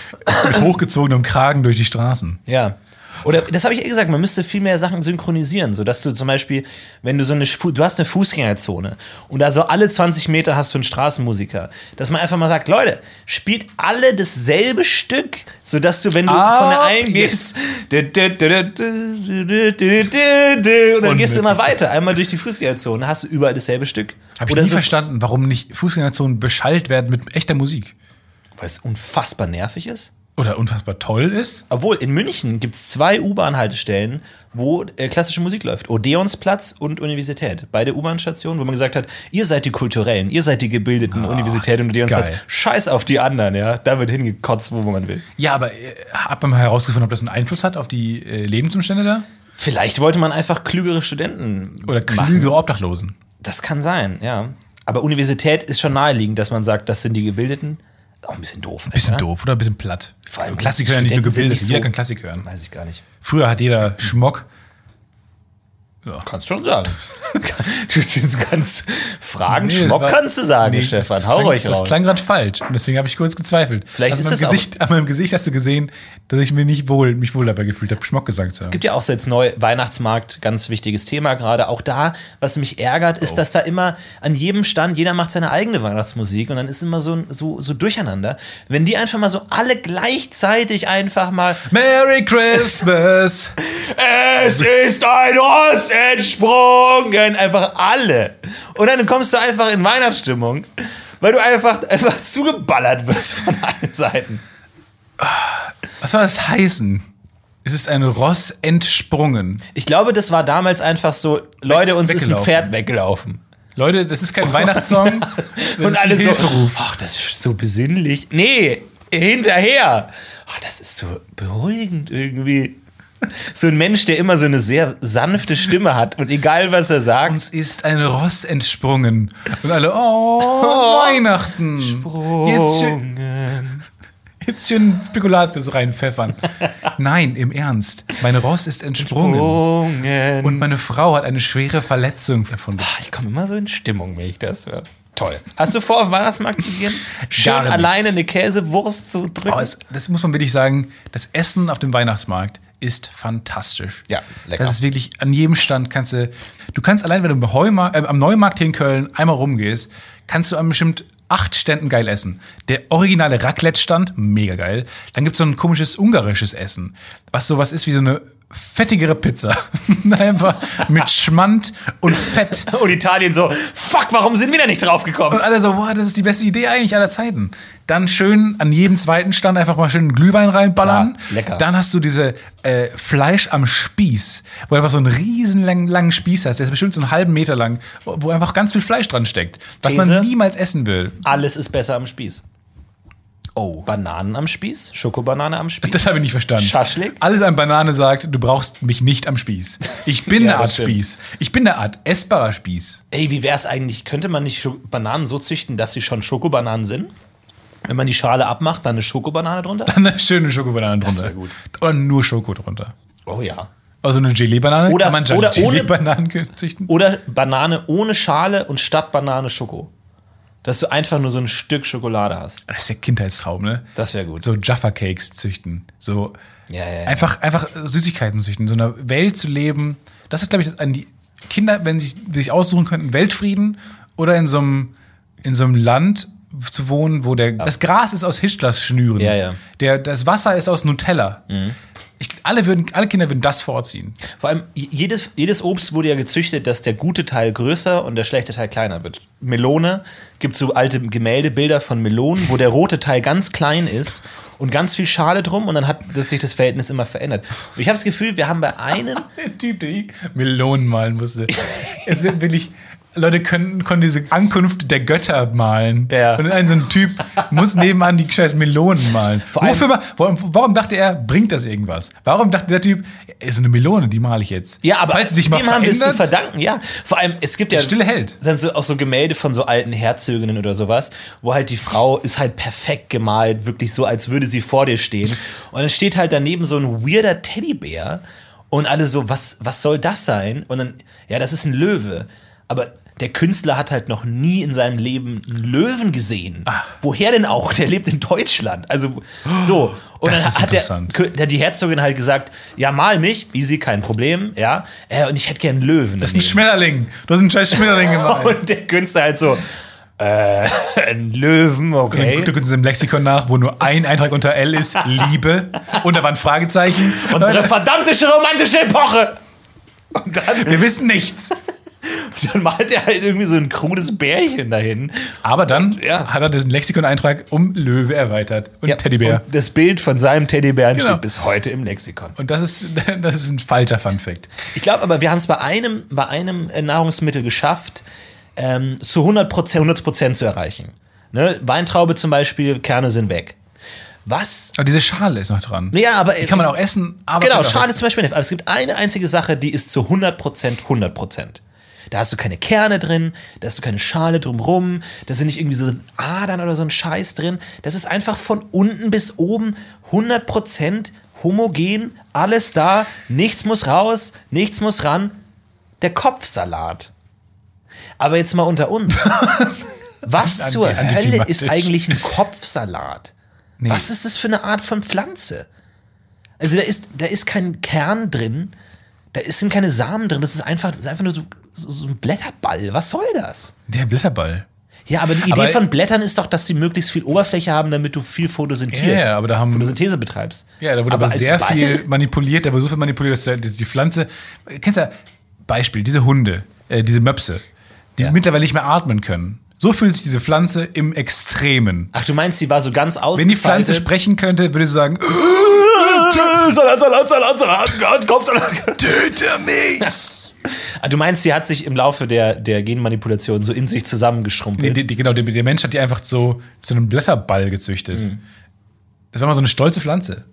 mit hochgezogenem Kragen durch die Straßen. Ja. Oder das habe ich eh gesagt, man müsste viel mehr Sachen synchronisieren, sodass du zum Beispiel, wenn du so eine, du hast eine Fußgängerzone und also alle 20 Meter hast du einen Straßenmusiker, dass man einfach mal sagt, Leute, spielt alle dasselbe Stück, sodass du, wenn du ah, von der einen gehst, und dann gehst du immer weiter, einmal durch die Fußgängerzone, hast du überall dasselbe Stück. Habe ich Oder nie so verstanden, warum nicht Fußgängerzonen beschallt werden mit echter Musik. Weil es unfassbar nervig ist. Oder unfassbar toll ist. Obwohl, in München gibt es zwei U-Bahn-Haltestellen, wo äh, klassische Musik läuft. Odeonsplatz und Universität. Beide U-Bahn-Stationen, wo man gesagt hat, ihr seid die Kulturellen, ihr seid die Gebildeten, Universität und Odeonsplatz. geil. Scheiß auf die anderen, ja. Da wird hingekotzt, wo man will. Ja, aber äh, hat man mal herausgefunden, ob das einen Einfluss hat auf die äh, Lebensumstände da? Vielleicht wollte man einfach klügere Studenten Oder machen. klügere Obdachlosen? Das kann sein, ja. Aber Universität ist schon naheliegend, dass man sagt, das sind die Gebildeten. Auch ein bisschen doof. Bisschen Alter. doof oder ein bisschen platt. Vor allem Klassik hören nicht nur gebildet, nicht jeder so- kann Klassik hören. Weiß ich gar nicht. Früher hat jeder Schmock. Kannst schon sagen. du, kannst fragen, Nee, das Schmock war- kannst du sagen, Nee, Stefan. das Hau klang, Das raus. klang gerade falsch und deswegen habe ich kurz gezweifelt. Vielleicht also ist das auch- Gesicht, An meinem Gesicht hast du gesehen, dass ich mir nicht wohl, mich wohl dabei gefühlt habe, Schmock gesagt zu haben. gibt ja auch so jetzt neu Weihnachtsmarkt, ganz wichtiges Thema gerade. Auch da, was mich ärgert, Oh. ist, dass da immer an jedem Stand, jeder macht seine eigene Weihnachtsmusik und dann ist immer so, so, so durcheinander. Wenn die einfach mal so alle gleichzeitig einfach mal Merry Christmas! Es ist ein Entsprungen, einfach alle. Und dann kommst du einfach in Weihnachtsstimmung, weil du einfach, einfach zugeballert wirst von allen Seiten. Was soll das heißen? Es ist ein Ross entsprungen. Ich glaube, das war damals einfach so, Leute, uns ist ein. Pferd weggelaufen. Leute, das ist kein Weihnachtssong. Das und alle so, ach, das ist so besinnlich. Nee, hinterher. Ach, das ist so beruhigend irgendwie. So ein Mensch, der immer so eine sehr sanfte Stimme hat und egal was er sagt, Uns ist ein Ross entsprungen. Und alle, oh, Weihnachten. Jetzt schön, jetzt schön Spekulatius reinpfeffern. Nein, im Ernst. Mein Ross ist entsprungen. Sprungen. Und meine Frau hat eine schwere Verletzung davon bekommen. Ah, Ich komme immer so in Stimmung, wenn ich das höre. Toll. Hast du vor, auf Weihnachtsmarkt zu gehen? Schön alleine eine Käsewurst zu drücken? Aber es, das muss man wirklich sagen, das Essen auf dem Weihnachtsmarkt ist fantastisch. Ja, lecker. Das ist wirklich, an jedem Stand kannst du, du kannst allein, wenn du am, Heumarkt, äh, am Neumarkt hier in Köln einmal rumgehst, kannst du an bestimmt acht Ständen geil essen. Der originale Raclette-Stand, mega geil. Dann gibt's so ein komisches ungarisches Essen, was sowas ist wie so eine fettigere Pizza. Einfach mit Schmand und Fett. und Italien so, fuck, warum sind wir da nicht drauf gekommen? Und alle so, boah, das ist die beste Idee eigentlich aller Zeiten. Dann schön an jedem zweiten Stand einfach mal schön Glühwein reinballern. Klar, lecker. Dann hast du diese äh, Fleisch am Spieß, wo einfach so einen riesen langen, langen Spieß hast. Der ist bestimmt so einen halben Meter lang, wo wo einfach ganz viel Fleisch dran steckt. Was These? man niemals essen will. Alles ist besser am Spieß. Oh. Bananen am Spieß? Schokobanane am Spieß? Das habe ich nicht verstanden. Schaschlik? Alles an Banane sagt, du brauchst mich nicht am Spieß. Ich bin Ja, eine Art das. Spieß. Ich bin eine Art essbarer Spieß. Ey, wie wär's eigentlich? Könnte man nicht Bananen so züchten, dass sie schon Schokobananen sind? Wenn man die Schale abmacht, dann eine Schokobanane drunter? Eine schöne Schokobanane drunter. wär gut. Oder nur Schoko drunter. Oh ja. Also eine Gelee-Banane. Oder- Kann man oder ohne- Gelee-Bananen züchten? Oder Banane ohne Schale und statt Banane Schoko. Dass du einfach nur so ein Stück Schokolade hast. Das ist der Kindheitstraum, ne? Das wäre gut. So Jaffa-Cakes züchten. So Ja, ja, ja. einfach, einfach Süßigkeiten züchten. In so einer Welt zu leben. Das ist, glaube ich, an die Kinder, wenn sie sich, sich aussuchen könnten, Weltfrieden oder in so einem, in so einem Land zu wohnen, wo der, das Gras ist aus Hitlers Schnüren. Der, das Wasser ist aus Nutella. Ich, alle, würden, alle Kinder würden das vorziehen. Vor allem, jedes, jedes Obst wurde ja gezüchtet, dass der gute Teil größer und der schlechte Teil kleiner wird. Melone, gibt so alte Gemäldebilder von Melonen, wo der rote Teil ganz klein ist und ganz viel Schale drum und dann hat das sich das Verhältnis immer verändert. Und ich habe das Gefühl, wir haben bei einem, Der Typ, der Melonen malen musste. es wird wirklich. Leute können, konnten diese Ankunft der Götter malen. Ja. Und ein so ein Typ muss nebenan die scheiß Melonen malen. Vor allem- Wofür mal, warum, warum dachte er, bringt das irgendwas? Warum dachte der Typ, ist eine Melone, die male ich jetzt? ja, aber Falls sich mal dem haben wir es zu verdanken, ja. Vor allem, es gibt ja Stille Held. sind so auch so Gemälde von so alten Herzöginnen oder sowas, wo halt die Frau ist halt perfekt gemalt, wirklich so, als würde sie vor dir stehen. Und dann steht halt daneben so ein weirder Teddybär und alle so, was, was soll das sein? Und dann, ja, das ist ein Löwe. Aber der Künstler hat halt noch nie in seinem Leben einen Löwen gesehen. Ah. Woher denn auch? Der lebt in Deutschland. Also so. Und Das dann ist hat der, hat die Herzogin halt gesagt, ja, mal mich, easy, kein Problem, ja. Äh, und ich hätte gern einen Löwen. Das ist ein Schmetterling. Du hast einen scheiß Schmetterling gemalt. Und der Künstler halt so, äh, ein Löwen, okay. Du guckst im Lexikon nach, wo nur ein Eintrag unter L ist, Liebe. Und da war ein Fragezeichen. Unsere verdammte romantische Epoche. Und dann, Wir wissen nichts. Dann malt er halt irgendwie so ein krudes Bärchen dahin. Aber dann Ja. hat er diesen Lexikon-Eintrag um Löwe erweitert und Teddybär. Und das Bild von seinem Teddybären Genau. steht bis heute im Lexikon. Und das ist, das ist ein falscher Funfact. Ich glaube aber, wir haben es bei einem, bei einem äh, Nahrungsmittel geschafft, ähm, zu 100 100 zu erreichen. Ne? Weintraube zum Beispiel, Kerne sind weg. Was? Aber diese Schale ist noch dran. Ja, aber Die kann man auch essen, aber. Genau, wegwerfen. zum Beispiel. Aber es gibt eine einzige Sache, die ist zu 100% 100%. Da hast du keine Kerne drin, da hast du keine Schale drumrum, da sind nicht irgendwie so Adern oder so ein Scheiß drin. Das ist einfach von unten bis oben 100% homogen, alles da, nichts muss raus, nichts muss ran. Der Kopfsalat. Aber jetzt mal unter uns. Was zur Hölle ist eigentlich ein Kopfsalat? Was ist das für eine Art von Pflanze? Also da ist, da ist kein Kern drin, da sind keine Samen drin, das ist einfach, das ist einfach nur so, so, so ein Blätterball. Was soll das? Der Blätterball. Ja, aber die Idee Aber- von Blättern ist doch, dass sie möglichst viel Oberfläche haben, damit du viel photosynthierst. Ja, aber da haben- Photosynthese betreibst. Ja, da wurde aber, als sehr Ball- viel manipuliert, da wurde so viel manipuliert, dass die Pflanze. Kennst du Beispiel, diese Hunde, äh, diese Möpse, die Ja. mittlerweile nicht mehr atmen können. So fühlt sich diese Pflanze im Extremen. Ach, du meinst, sie war so ganz ausgefaltet? Wenn die Pflanze sprechen könnte, würde sie sagen, Salat, Salat, Salat, Salat, Gott, Kopfsalat. töte mich! Ah, Du meinst, sie hat sich im Laufe der, der Genmanipulation so in sich zusammengeschrumpelt? Nee, die, die, genau, der, der Mensch hat die einfach so zu einem Blätterball gezüchtet. Das war mal so eine stolze Pflanze.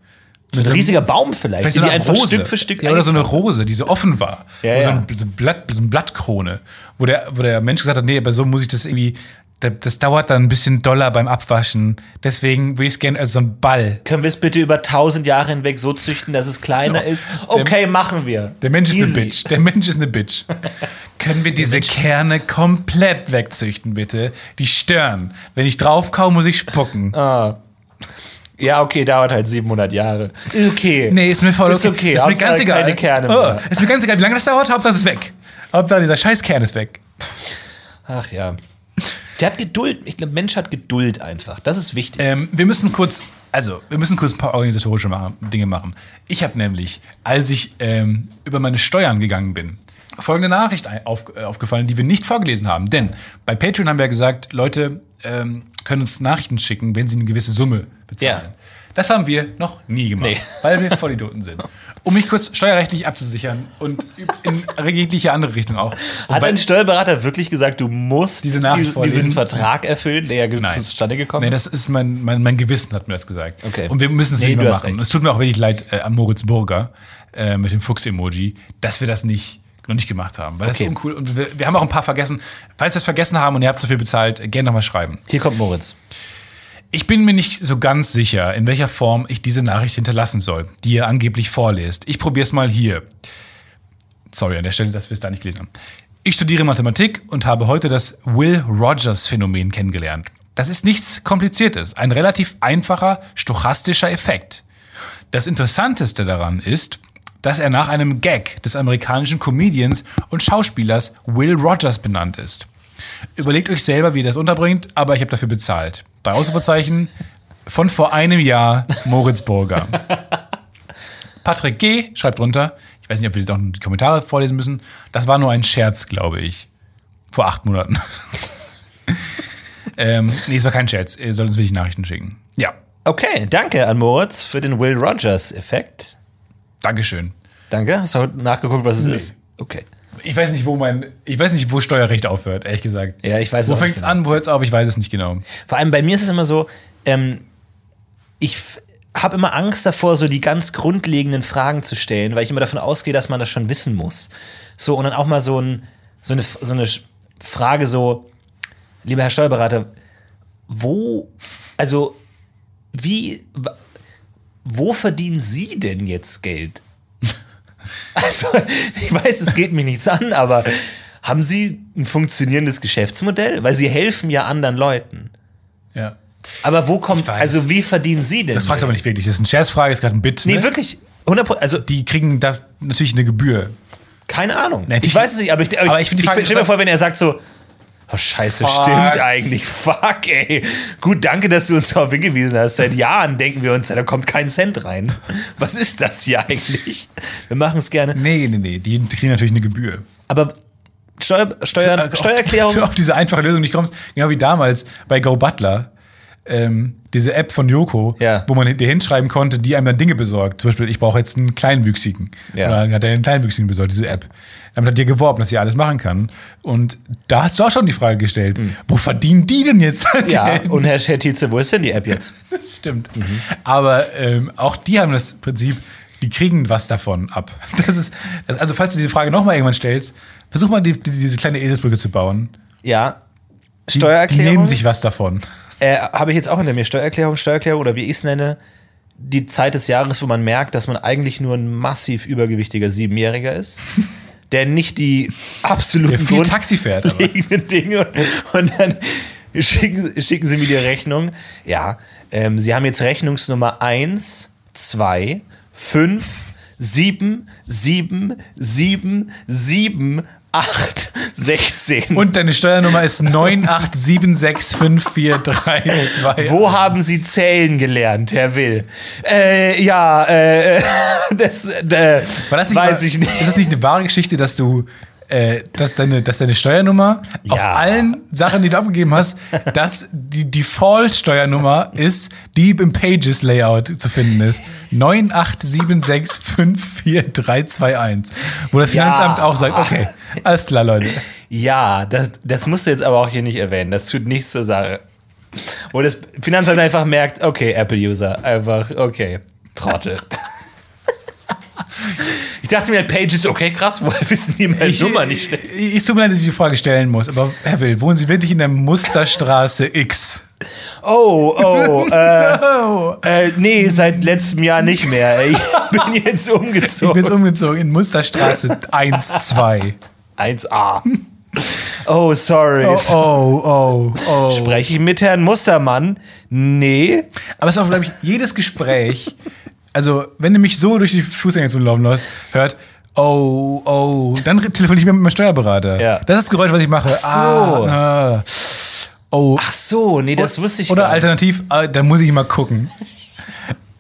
so ein riesiger Baum vielleicht, Vielleicht die so die eine einfach Rose. Stück für Stück ja, oder so eine Rose, die so offen war. Ja, Wo So, ja. ein, so, ein Blatt, so ein Blattkrone. Wo der, wo der Mensch gesagt hat, nee, aber so muss ich das irgendwie. Das, dauert dann ein bisschen doller beim Abwaschen. Deswegen würde ich es gerne als so ein Ball. Können wir es bitte über tausend Jahre hinweg so züchten, dass es kleiner ist? Okay, machen wir. Der Mensch ist eine Easy. Bitch. Der Mensch ist eine Bitch. Können wir diese Kerne komplett wegzüchten, bitte? Die stören. Wenn ich drauf kaue, muss ich spucken. Ah. Ja, okay, dauert halt 700 Jahre. Okay. Nee, ist mir voll okay. Ist okay, Ist mir ganz egal. keine Kerne oh, mehr. ist mir ganz egal, wie lange das dauert. Hauptsache es ist weg. Hauptsache dieser scheiß Kern ist weg. Ach ja. Der hat Geduld. Ich glaube, Mensch hat Geduld einfach. Das ist wichtig. Ähm, wir müssen kurz, also wir müssen kurz ein paar organisatorische machen, Dinge machen. Ich habe nämlich, als ich ähm, über meine Steuern gegangen bin, folgende Nachricht auf, äh, aufgefallen, die wir nicht vorgelesen haben. Denn bei Patreon haben wir ja gesagt, Leute ähm, können uns Nachrichten schicken, wenn sie eine gewisse Summe bezahlen. Ja. Das haben wir noch nie gemacht, Nee. weil wir Vollidioten sind. Um mich kurz steuerrechtlich abzusichern und in jegliche andere Richtung auch. Und Hat ein Steuerberater wirklich gesagt, du musst Diese diesen, diesen Vertrag erfüllen, der ja Nein. zustande gekommen Nee, ist? das ist mein, mein, mein Gewissen hat mir das gesagt. Okay. Und wir müssen es Nee, mal hast machen. Es tut mir auch wirklich leid äh, an Moritz Burger äh, mit dem Fuchs-Emoji, dass wir das nicht noch nicht gemacht haben. Weil das Okay. ist uncool. Und wir, wir haben auch ein paar vergessen. Falls wir es vergessen haben und ihr habt zu viel bezahlt, äh, gerne nochmal schreiben. Hier kommt Moritz. Ich bin mir nicht so ganz sicher, in welcher Form ich diese Nachricht hinterlassen soll, die ihr angeblich vorlest. Ich probiere es mal hier. Sorry an der Stelle, dass wir es da nicht gelesen haben. Ich studiere Mathematik und habe heute das Will Rogers Phänomen kennengelernt. Das ist nichts Kompliziertes, ein relativ einfacher stochastischer Effekt. Das Interessanteste daran ist, dass er nach einem Gag des amerikanischen Comedians und Schauspielers Will Rogers benannt ist. Überlegt euch selber, wie ihr das unterbringt, aber ich habe dafür bezahlt. Drei Ausrufezeichen von vor einem Jahr Moritz Burger. Patrick G. schreibt drunter, ich weiß nicht, ob wir jetzt auch die Kommentare vorlesen müssen, das war nur ein Scherz, glaube ich. Vor acht Monaten. ähm, nee, es war kein Scherz. Ihr sollt uns wirklich Nachrichten schicken. Ja, Okay, danke an Moritz für den Will Rogers-Effekt. Dankeschön. Danke. Hast du heute nachgeguckt, was es ist? Okay. Ich weiß nicht, wo mein, ich weiß nicht, wo Steuerrecht aufhört, ehrlich gesagt. Ja, ich weiß es Wo auch fängt's nicht an, wo hört's auf? Ich weiß es nicht genau. Vor allem bei mir ist es immer so, ähm, ich habe immer Angst davor, so die ganz grundlegenden Fragen zu stellen, weil ich immer davon ausgehe, dass man das schon wissen muss. So, und dann auch mal so, ein, so, eine, so eine Frage so, lieber Herr Steuerberater, wo, also, wie, wo verdienen Sie denn jetzt Geld? Also, ich weiß, es geht mich nichts an, aber haben Sie ein funktionierendes Geschäftsmodell? Weil Sie helfen ja anderen Leuten. Ja. Aber wo kommt, also wie verdienen Sie denn? Das fragst du aber nicht wirklich. Das ist eine Scherzfrage, ist gerade ein Bit. Nee, ne? wirklich. 100 also Die kriegen da natürlich eine Gebühr. keine Ahnung. Nee, ich weiß es nicht, aber ich, aber aber ich, ich ich Frage stell mir vor, wenn er sagt so, oh scheiße, Fuck. stimmt eigentlich. Fuck, ey. Gut, danke, dass du uns darauf hingewiesen hast. Seit Jahren denken wir uns, da kommt kein Cent rein. Was ist das hier eigentlich? Wir machen es gerne. Nee, nee, nee. Die kriegen natürlich eine Gebühr. Aber Steuer, Steuer, Steuererklärung. Dass du auf diese einfache Lösung nicht kommst, genau wie damals bei Go Butler. Ähm, diese App von Yoko, Ja. wo man dir hinschreiben konnte, die einem dann Dinge besorgt. Zum Beispiel, ich brauche jetzt einen Kleinwüchsigen. Ja. Oder hat er einen Kleinwüchsigen besorgt, diese App. Damit hat dir geworben, dass sie alles machen kann. Und da hast du auch schon die Frage gestellt, wo verdienen die denn jetzt. Ja, und Herr, Herr Tietze, wo ist denn die App jetzt? Das stimmt. Aber ähm, auch die haben das Prinzip, die kriegen was davon ab. Das ist, also falls du diese Frage nochmal irgendwann stellst, versuch mal die, die, diese kleine Eselsbrücke zu bauen. Ja. Die Steuererklärung. nehmen sich was davon. Äh, Habe ich jetzt auch hinter mir Steuererklärung, Steuererklärung oder wie ich es nenne, die Zeit des Jahres, wo man merkt, dass man eigentlich nur ein massiv übergewichtiger Siebenjähriger ist, der nicht die absoluten Der viel Taxi fährt. Aber. Dinge und dann schicken, schicken sie mir die Rechnung. Ja, ähm, sie haben jetzt Rechnungsnummer 1, 2, 5, 7, 7, 7, 7, 8, 16. Und deine Steuernummer ist 987654332. Wo haben Sie zählen gelernt, Herr Will? Äh, ja, äh, das äh, War das nicht weiß mal, ich nicht. Ist das nicht eine wahre Geschichte, dass du, äh, dass, deine, dass deine Steuernummer auf Ja. allen Sachen, die du abgegeben hast, dass die Default-Steuernummer ist, die im Pages-Layout zu finden ist. 987654321. Wo das Ja. Finanzamt auch sagt, okay, alles klar, Leute. Ja, das, das musst du jetzt aber auch hier nicht erwähnen. Das tut nichts zur Sache. Wo das Finanzamt einfach merkt, okay, Apple-User, einfach, okay, Trottel. Ich dachte mir, Pages, okay, krass, woher wissen die meine Nummer nicht? Ich, ich tut mir leid, dass ich die Frage stellen muss, aber Herr Will, wohnen Sie wirklich in der Musterstraße X? Oh, oh, äh, äh, nee, seit letztem Jahr nicht mehr. Ich bin jetzt Ich bin jetzt umgezogen. umgezogen in Musterstraße 1, 2. 1a. Oh, sorry. Oh, oh, oh, oh. Spreche ich mit Herrn Mustermann? Nee. Aber es ist auch, glaube ich, jedes Gespräch, also wenn du mich so durch die Fußgängerzone laufen lässt, hört, oh, oh, dann telefoniere ich mit meinem Steuerberater. Ja. Das ist das Geräusch, was ich mache. Ach so. Ah, ah. Oh. Ach so, nee, das wusste ich Oder gar nicht. alternativ, ah, da muss ich mal gucken.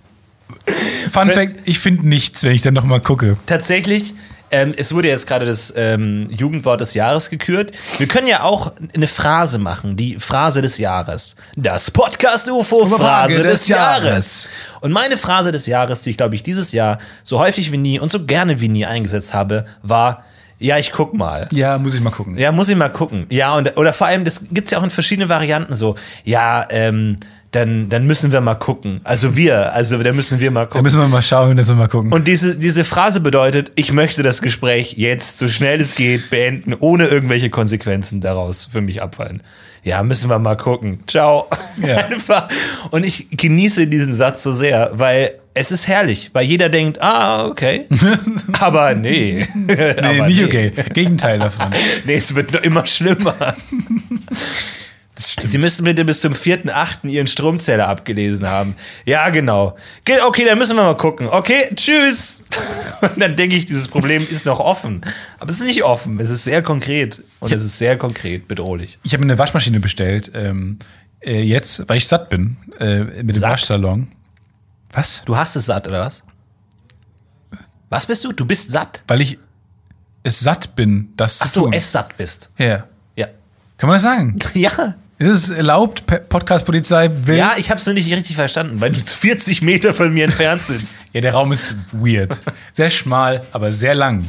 Fun Fact, ich finde nichts, wenn ich dann noch mal gucke. Tatsächlich, ähm, es wurde jetzt gerade das ähm, Jugendwort des Jahres gekürt. Wir können ja auch eine Phrase machen, die Phrase des Jahres. Das Podcast-UFO-Phrase des, des Jahres. Jahres. Und meine Phrase des Jahres, die ich glaube ich dieses Jahr so häufig wie nie und so gerne wie nie eingesetzt habe, war, ja, ich guck mal. Ja, muss ich mal gucken. Ja, muss ich mal gucken. Ja, und, oder vor allem, das gibt's ja auch in verschiedenen Varianten so. Ja, ähm, dann, dann müssen wir mal gucken. Also wir, also da müssen wir mal Da gucken. müssen wir mal schauen, dass wir mal gucken. Und diese, diese Phrase bedeutet, ich möchte das Gespräch jetzt so schnell es geht beenden, ohne irgendwelche Konsequenzen daraus für mich abfallen. Ja, müssen wir mal gucken. Ciao. Ja. Einfach. Und ich genieße diesen Satz so sehr, weil es ist herrlich, weil jeder denkt, ah, okay. Aber nee. Nee, Aber nicht okay. Gegenteil davon. Nee, es wird immer schlimmer. Sie müssen bitte bis zum 4.8. Ihren Stromzähler abgelesen haben. Ja, genau. Ge- Okay, dann müssen wir mal gucken. Okay, tschüss. Und dann denke ich, dieses Problem ist noch offen. Aber es ist nicht offen. Es ist sehr konkret. Und es ist sehr konkret bedrohlich. Ich habe mir eine Waschmaschine bestellt, ähm, äh, jetzt, weil ich satt bin, äh, mit dem Satt? Waschsalon. Was? Du hast es satt, oder was? Was bist du? Du bist satt? Weil ich es satt bin, das Ach zu so, tun. es satt bist. Ja. Ja. Kann man das sagen? Ja. Ist es erlaubt, Podcast-Polizei will? Ja, ich habe es nur nicht richtig verstanden, weil du 40 Meter von mir entfernt sitzt. Ja, der Raum ist weird. Sehr schmal, aber sehr lang.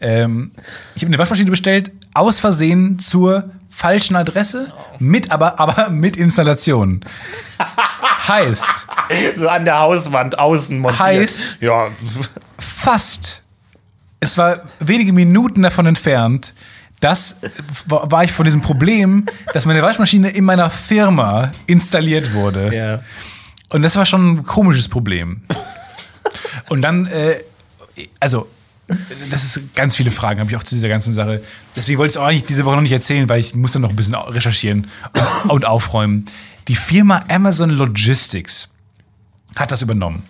Ähm, ich habe eine Waschmaschine bestellt, aus Versehen zur falschen Adresse, mit aber, aber mit Installation. heißt, So an der Hauswand außen montiert. Heißt- Ja. fast, es war wenige Minuten davon entfernt, das war war ich von diesem Problem, dass meine Waschmaschine in meiner Firma installiert wurde. Ja. Und das war schon ein komisches Problem. Und dann, äh, also, das ist ganz viele Fragen, habe ich auch zu dieser ganzen Sache. Deswegen wollte ich es auch eigentlich diese Woche noch nicht erzählen, weil ich musste noch ein bisschen recherchieren und, und aufräumen. Die Firma Amazon Logistics hat das übernommen.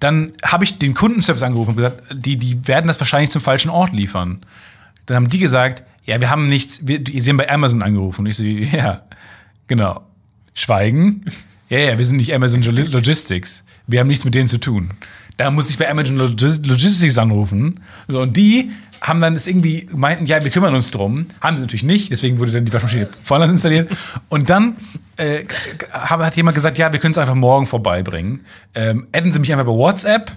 Dann habe ich den Kundenservice angerufen und gesagt, die, die werden das wahrscheinlich zum falschen Ort liefern. Dann haben die gesagt, ja, wir haben nichts, wir, sie haben bei Amazon angerufen. Und ich so, ja, genau. Schweigen. Ja, ja, wir sind nicht Amazon Log- Logistics. Wir haben nichts mit denen zu tun. Da musste ich bei Amazon Logis- Logistics anrufen. So, und die haben dann das irgendwie meinten, ja, wir kümmern uns drum. Haben sie natürlich nicht, deswegen wurde dann die Waschmaschine vollends installiert. Und dann äh, hat hat jemand gesagt, ja, wir können es einfach morgen vorbeibringen. Ähm, adden Sie mich einfach bei WhatsApp.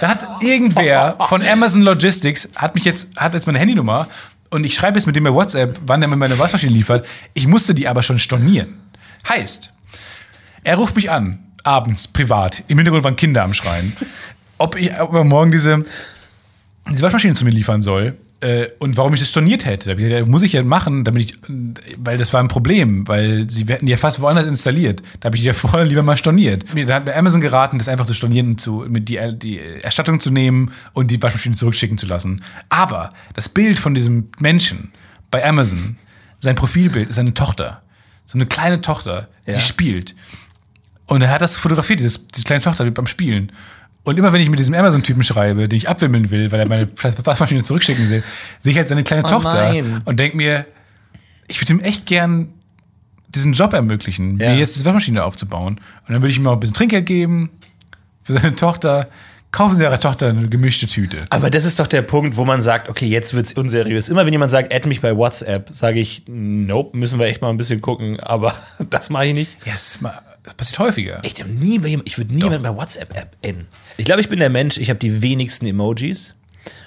Da hat irgendwer von Amazon Logistics hat mich jetzt, hat jetzt meine Handynummer und ich schreibe jetzt mit dem bei WhatsApp, wann der mir meine Waschmaschine liefert. Ich musste die aber schon stornieren. Heißt, er ruft mich an, abends, privat. Im Hintergrund waren Kinder am Schreien. Ob, ich, ob er morgen diese, diese Waschmaschine zu mir liefern soll äh, und warum ich das storniert hätte. Da hab ich gesagt, muss ich ja machen, damit ich, weil das war ein Problem, weil sie hätten ja fast woanders installiert. Da habe ich die ja vorher lieber mal storniert. Da hat mir Amazon geraten, das einfach zu stornieren, und zu, mit die, die Erstattung zu nehmen und die Waschmaschine zurückschicken zu lassen. Aber das Bild von diesem Menschen bei Amazon, sein Profilbild ist eine Tochter. So eine kleine Tochter, Ja. die spielt. Und er hat das fotografiert, dieses, diese kleine Tochter beim Spielen. Und immer wenn ich mit diesem Amazon-Typen schreibe, den ich abwimmeln will, weil er meine Waschmaschine zurückschicken will, sehe ich halt seine kleine Oh Tochter nein. und denke mir, ich würde ihm echt gern diesen Job ermöglichen, Ja. mir jetzt diese Waschmaschine aufzubauen. Und dann würde ich ihm auch ein bisschen Trinkgeld geben für seine Tochter. Kaufen Sie Ihrer Tochter eine gemischte Tüte. Aber das ist doch der Punkt, wo man sagt, okay, jetzt wird's unseriös. Immer wenn jemand sagt, add mich bei WhatsApp, sage ich, nope, müssen wir echt mal ein bisschen gucken. Aber das mache ich nicht. Ja, es ma- das passiert häufiger. Ich, hab nie bei, ich würde niemand bei WhatsApp-App adden. Ich glaube, ich bin der Mensch, ich habe die wenigsten Emojis.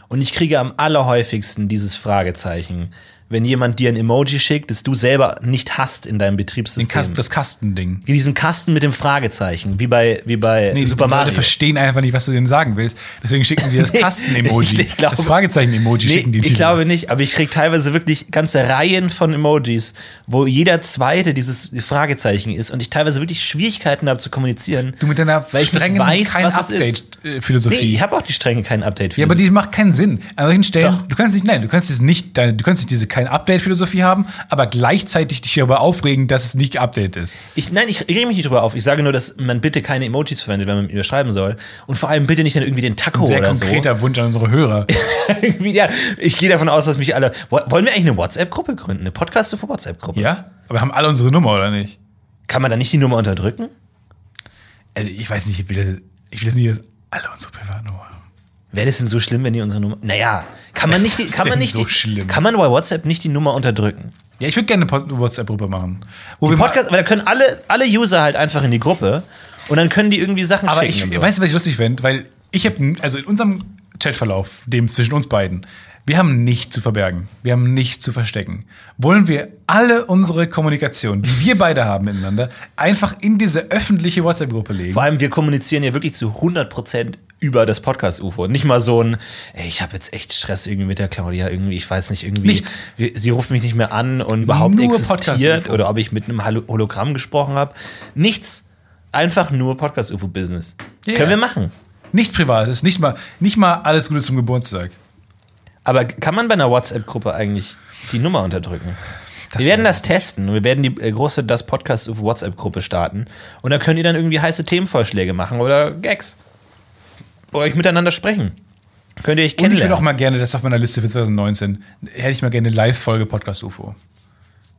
Und ich kriege am allerhäufigsten dieses Fragezeichen. Wenn jemand dir ein Emoji schickt, das du selber nicht hast in deinem Den Betriebssystem. Kasten, das Kastending. Diesen Kasten mit dem Fragezeichen, wie bei, wie bei Nee, Super die Mario. Leute verstehen einfach nicht, was du denen sagen willst. Deswegen schicken sie das Kasten-Emoji. das Fragezeichen-Emoji Nee, schicken die ich glaube nicht, aber ich kriege teilweise wirklich ganze Reihen von Emojis, wo jeder zweite dieses Fragezeichen ist und ich teilweise wirklich Schwierigkeiten habe zu kommunizieren. Du mit deiner strengen weiß, kein. Update-Philosophie. Nee, ich habe auch die strenge kein Update. Ja, aber die macht keinen Sinn. An solchen Stellen, Doch. du kannst nicht, nein, du kannst es nicht, du kannst nicht diese kein Update-Philosophie haben, aber gleichzeitig dich darüber aufregen, dass es nicht geupdatet ist. ich, nein, ich rege mich nicht drüber auf. Ich sage nur, dass man bitte keine Emojis verwendet, wenn man mit mir schreiben soll. Und vor allem bitte nicht dann irgendwie den Taco Sehr oder konkreter Wunsch an unsere Hörer. so. Ja, ich gehe davon aus, dass mich alle. Wo- Wollen wir eigentlich eine WhatsApp-Gruppe gründen? Eine Podcast für WhatsApp-Gruppe? ja? Aber wir haben alle unsere Nummer, oder nicht? Kann man da nicht die Nummer unterdrücken? Also ich weiß nicht, ich will, das, ich will das nicht, dass alle unsere Privatnummer. Wäre das denn so schlimm, wenn die unsere Nummer. Naja, kann man nicht, die, kann man nicht, so die, schlimm? kann man bei WhatsApp nicht die Nummer unterdrücken? Ja, ich würde gerne eine WhatsApp-Gruppe machen. Wo Die wir Podcast, aber da können alle, alle User halt einfach in die Gruppe und dann können die irgendwie Sachen Aber schicken. ich, und so. weißt du, was ich lustig fände? Weil ich habe, also in unserem Chatverlauf, dem zwischen uns beiden, wir haben nichts zu verbergen. Wir haben nichts zu verstecken. Wollen wir alle unsere Kommunikation, die wir beide haben miteinander, einfach in diese öffentliche WhatsApp-Gruppe legen? Vor allem, wir kommunizieren ja wirklich zu 100% über das Podcast-UFO. Nicht mal so ein, ey, ich habe jetzt echt Stress irgendwie mit der Claudia, irgendwie, ich weiß nicht, irgendwie. Nichts. Wir, sie ruft mich nicht mehr an und überhaupt Nur existiert oder ob ich mit einem Holo- Hologramm gesprochen habe. Nichts. Einfach nur Podcast-UFO-Business. Ja, Können wir machen. Nichts Privates, nicht mal, nicht mal alles Gute zum Geburtstag. Aber kann man bei einer WhatsApp-Gruppe eigentlich die Nummer unterdrücken? wir werden das testen. Wir werden die äh, große Das Podcast auf WhatsApp-Gruppe starten. Und da könnt ihr dann irgendwie heiße Themenvorschläge machen oder Gags. Oder euch miteinander sprechen. Könnt ihr euch Und ich würde kennenlernen. auch mal gerne, das ist auf meiner Liste für 2019, hätte ich mal gerne eine Live-Folge Podcast UFO.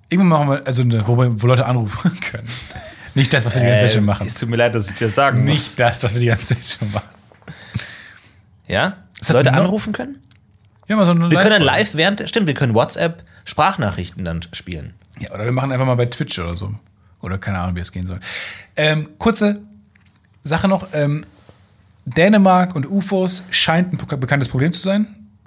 Irgendwann machen wir, also eine, wo, wir, wo Leute anrufen können. Nicht das, was wir die ganze Zeit schon machen. Äh, Es tut mir leid, dass ich dir das sagen muss. Nicht das, was wir die ganze Zeit schon machen. Ja? Hat Leute anrufen können? Ja, mal so eine Wir können dann Live-Folge. live während, stimmt, wir können WhatsApp Sprachnachrichten dann spielen. Ja, oder wir machen einfach mal bei Twitch oder so. Oder keine Ahnung, wie es gehen soll. Ähm, kurze Sache noch. Ähm, Dänemark und UFOs scheint ein bek- bekanntes Problem zu sein.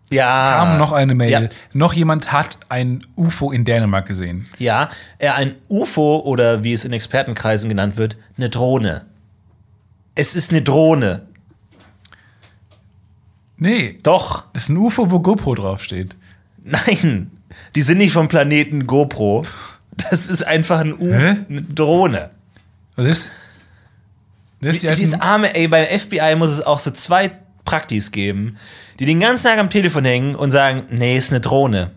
Es Ja. kam noch eine Mail. Ja. Noch jemand hat ein UFO in Dänemark gesehen. Ja, äh, ein UFO oder wie es in Expertenkreisen genannt wird, eine Drohne. Es ist eine Drohne. Nee, Doch, das ist ein UFO, wo GoPro draufsteht. nein, die sind nicht vom Planeten GoPro. Das ist einfach ein UFO, eine Drohne. Also selbst, selbst die Dieses alten, arme, ey, beim FBI muss es auch so zwei Praktis geben, die den ganzen Tag am Telefon hängen und sagen, nee, ist eine Drohne.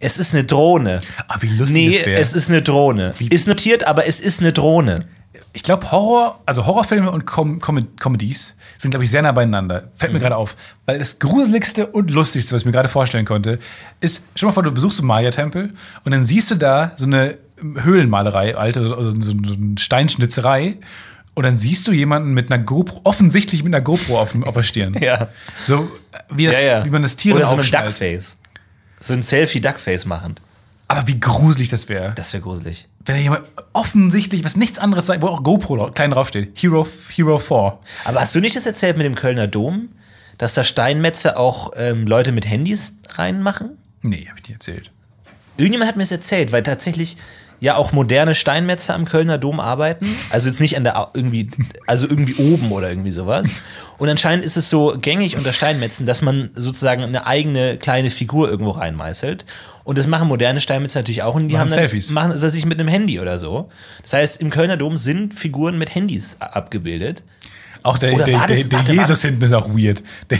Es ist eine Drohne. ah, wie lustig Nee, es wäre. es ist eine Drohne. Ist notiert, aber es ist eine Drohne. Ich glaube, Horror, also Horrorfilme und Com Com Comedies sind, glaube ich, sehr nah beieinander. Fällt mir Mhm. gerade auf. Weil das Gruseligste und Lustigste, was ich mir gerade vorstellen konnte, ist, stell mal vor, du besuchst einen Maya-Tempel und dann siehst du da so eine Höhlenmalerei, alte, also so, eine Steinschnitzerei. Und dann siehst du jemanden mit einer GoPro, offensichtlich mit einer GoPro auf, dem- auf der Stirn. Ja. So, wie, das, Ja, ja. wie man das Tier Oder so ein. Duckface. So ein Selfie-Duckface machen. Aber wie gruselig das wäre. Das wäre gruselig. Wenn da jemand offensichtlich, was nichts anderes sagt, wo auch GoPro klein draufsteht. Hero, Hero 4. Aber hast du nicht das erzählt mit dem Kölner Dom, dass da Steinmetze auch ähm, Leute mit Handys reinmachen? Nee, hab ich nicht erzählt. Irgendjemand hat mir das erzählt, weil tatsächlich ja auch moderne Steinmetze am Kölner Dom arbeiten. Also jetzt nicht an der irgendwie, also irgendwie oben oder irgendwie sowas. Und anscheinend ist es so gängig unter Steinmetzen, dass man sozusagen eine eigene kleine Figur irgendwo reinmeißelt. Und das machen moderne Steinmetze natürlich auch. Und die Machen haben dann, Selfies. machen sie sich mit einem Handy oder so. Das heißt, im Kölner Dom sind Figuren mit Handys abgebildet. Auch der, der, das- der, der warte, war Jesus das- hinten ist auch weird. Der,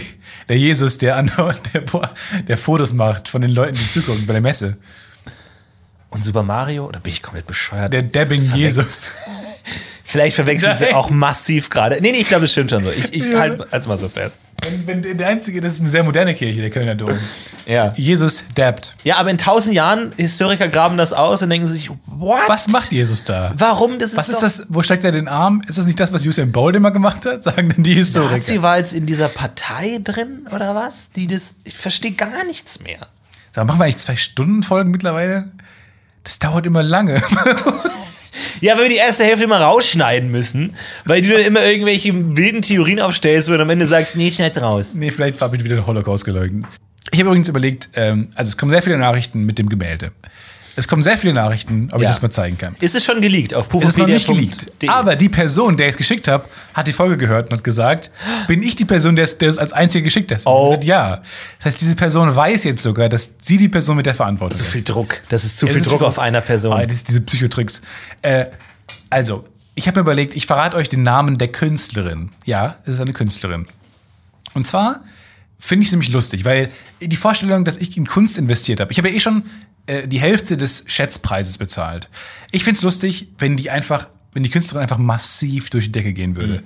der Jesus, der, andauernd- der, der Fotos macht von den Leuten, die zugucken bei der Messe. Und Super Mario, oder bin ich komplett bescheuert? Der Dabbing Jesus. Vielleicht verwechseln sie auch massiv gerade. Nee, nee, ich glaube, es stimmt schon so. Ich, ich halte es mal so fest. Wenn, wenn der einzige, das ist eine sehr moderne Kirche, der Kölner Dom. Ja. Jesus dabbt. Ja, aber in tausend Jahren, Historiker graben das aus und denken sich, what? Was macht Jesus da? Warum? Das ist Was ist das? Wo steckt er den Arm? Ist das nicht das, was Usain Bolt immer gemacht hat? Sagen denn die Historiker. Nazi war jetzt in dieser Partei drin oder was? Die das. Ich verstehe gar nichts mehr. Sag, machen wir eigentlich zwei Stunden Folgen mittlerweile? Das dauert immer lange. Ja, weil wir die erste Hälfte immer rausschneiden müssen, weil du dann immer irgendwelche wilden Theorien aufstellst und am Ende sagst, nee, schneid's raus. nee, vielleicht habe ich wieder den Holocaust geleugnet. Ich habe übrigens überlegt, ähm, also es kommen sehr viele Nachrichten mit dem Gemälde. Es kommen sehr viele Nachrichten, ob Ja. ich das mal zeigen kann. Ist es schon geleakt auf Es ist noch nicht geleakt. pufopedia.de? Aber die Person, der ich es geschickt habe, hat die Folge gehört und hat gesagt, bin ich die Person, der es, als einzige geschickt hat? Oh. gesagt, ja. Das heißt, diese Person weiß jetzt sogar, dass sie die Person mit der Verantwortung Zu ist. viel Druck. Das ist zu viel ist Druck auf einer Person. Ah, das ist diese Psychotricks. Äh, also, ich habe mir überlegt, ich verrate euch den Namen der Künstlerin. Ja, es ist eine Künstlerin. Und zwar finde ich es nämlich lustig, weil die Vorstellung, dass ich in Kunst investiert habe, ich habe ja eh schon äh, die Hälfte des Schätzpreises bezahlt. Ich finde es lustig, wenn die einfach, wenn die Künstlerin einfach massiv durch die Decke gehen würde.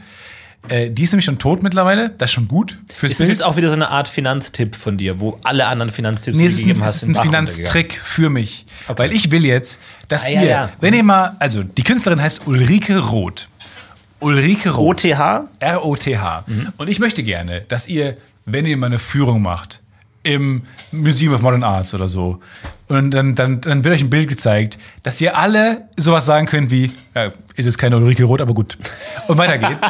Äh, die ist nämlich schon tot mittlerweile, das ist schon gut fürs Ist das jetzt auch wieder so eine Art Finanztipp von dir, wo alle anderen Finanztipps, Nee, die du ist ein, gegeben hast, ist sind ein. Finanztrick für mich. Weil ich will jetzt, dass Ah, ihr, ja, ja. wenn ihr mal, also die Künstlerin heißt Ulrike Roth. Ulrike Roth. OTH? R-O-T-H. Mhm. Und ich möchte gerne, dass ihr, wenn ihr mal eine Führung macht, im Museum of Modern Arts oder so, und dann, dann, dann wird euch ein Bild gezeigt, dass ihr alle sowas sagen könnt wie, ja, ist jetzt keine Ulrike Roth, aber gut. Und weiter geht.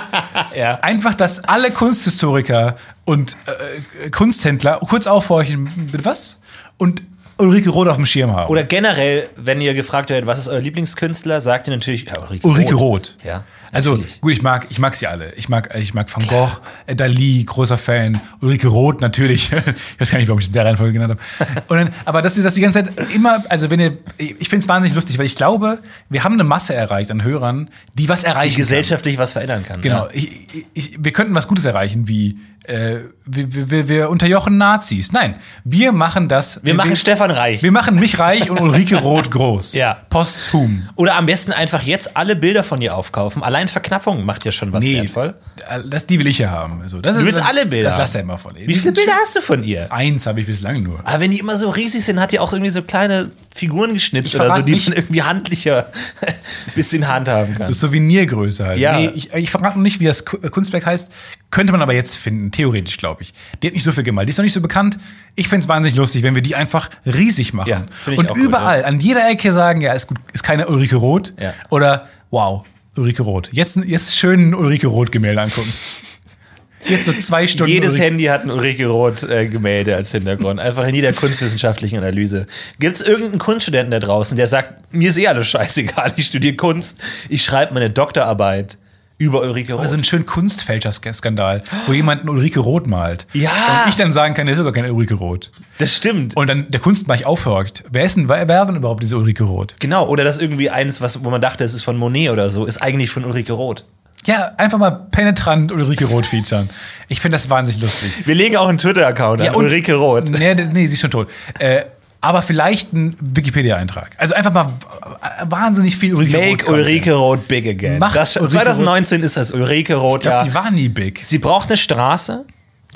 Ja. Einfach, dass alle Kunsthistoriker und äh, Kunsthändler kurz aufhorchen, bitte was? Und Ulrike Roth auf dem Schirm haben. Oder generell, wenn ihr gefragt werdet, was ist euer Lieblingskünstler, sagt ihr natürlich ja, Ulrike, Ulrike Roth. Roth. Ja, Also natürlich. gut, ich mag, ich mag sie alle. Ich mag, ich mag Van Gogh, äh, Dali, großer Fan. Ulrike Roth natürlich. ich weiß gar nicht, warum ich es in der Reihenfolge genannt habe. Und dann, aber das ist das die ganze Zeit immer. Also wenn ihr, ich finde es wahnsinnig lustig, weil ich glaube, wir haben eine Masse erreicht an Hörern, die was erreichen. Die gesellschaftlich was verändern kann. Genau. Ja. Ich, ich, wir könnten was Gutes erreichen, wie äh, wir, wir, wir unterjochen Nazis. Nein, wir machen das. Wir machen Stefan reich. Wir machen mich reich und Ulrike Roth groß. Ja. Posthum. Oder am besten einfach jetzt alle Bilder von ihr aufkaufen. Allein Verknappung macht ja schon was wertvoll. das, die will ich ja haben. Also, das Du willst das, alle Bilder Das lass er immer von ihr. Wie viele Bilder hast du von ihr? Eins habe ich bislang nur. Aber wenn die immer so riesig sind, hat die auch irgendwie so kleine Figuren geschnitzt oder so, die nicht- man irgendwie handlicher bisschen handhaben kann. Das ist Souvenirgröße halt. Ja. Nee, ich, ich verrate noch nicht, wie das äh, Kunstwerk heißt. Könnte man aber jetzt finden, theoretisch, glaube ich. Die hat nicht so viel gemalt. Die ist noch nicht so bekannt. Ich find's wahnsinnig lustig, wenn wir die einfach riesig machen. Ja, Und auch gut, überall, an jeder Ecke sagen, ja, ist gut, ist keine Ulrike Roth. Ja. Oder, wow, Ulrike Roth. Jetzt, jetzt schön ein Ulrike Roth-Gemälde angucken. Jetzt so zwei Stunden. Jedes Ulrike- Handy hat ein Ulrike Roth äh, Gemälde als Hintergrund. Einfach in jeder kunstwissenschaftlichen Analyse. Gibt es irgendeinen Kunststudenten da draußen, der sagt, mir ist eh alles scheißegal, ich studiere Kunst, ich schreibe meine Doktorarbeit über Ulrike Roth. Oder so einen schönen Kunstfälscher-Skandal, wo jemand eine Ulrike Roth malt. Ja. Und ich dann sagen kann, der ist sogar keine Ulrike Roth. das stimmt. Und dann der Kunstmarkt aufhört. Wer ist denn, wer war denn überhaupt diese Ulrike Roth? genau, oder das irgendwie eins, was, wo man dachte, es ist von Monet oder so, ist eigentlich von Ulrike Roth. Ja, einfach mal penetrant Ulrike Roth featuren. Ich finde das wahnsinnig lustig. Wir legen auch einen Twitter-Account an, und- Ulrike Roth. Nee, nee, sie ist schon tot. Äh, aber vielleicht ein Wikipedia-Eintrag. Also einfach mal wahnsinnig viel Ulrike Make Roth. Ulrike Roth big again. Das, Ulrike 2019 ist das Ulrike Roth. Ich glaube, ja. die war nie big. Sie braucht eine Straße.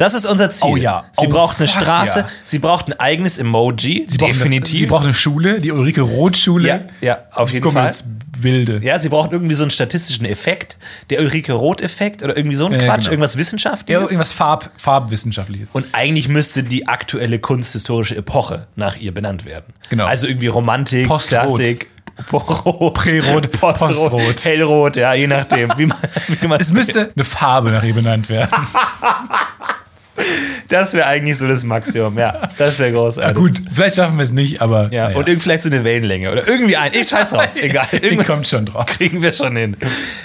Das ist unser Ziel. Oh ja. Sie Oh, braucht eine fuck Straße. ja. Sie braucht ein eigenes Emoji. Sie braucht Eine, sie braucht eine Schule, die Ulrike Roth-Schule. ja, ja, auf jeden Gummels Fall. Wilde. Ja, sie braucht irgendwie so einen statistischen Effekt, der Ulrike Roth-Effekt oder irgendwie so ein Ja, Quatsch, genau. irgendwas Ja, Wissenschaftliches. irgendwas Farb, Farbwissenschaftliches. Und eigentlich müsste die aktuelle kunsthistorische Epoche nach ihr benannt werden. Genau. Also irgendwie Romantik, Postrot. Klassik, Rot, Prärot, Postrot, Postrot. Hellrot, ja, je nachdem, wie man wie man Es müsste eine Farbe nach ihr benannt werden. Das wäre eigentlich so das Maximum, ja. Das wäre großartig. Gut, vielleicht schaffen wir es nicht, aber. Ja, naja. und vielleicht so eine Wellenlänge oder irgendwie ein. Ich scheiß drauf, egal. Irgendwas kommt schon drauf. Kriegen wir schon hin.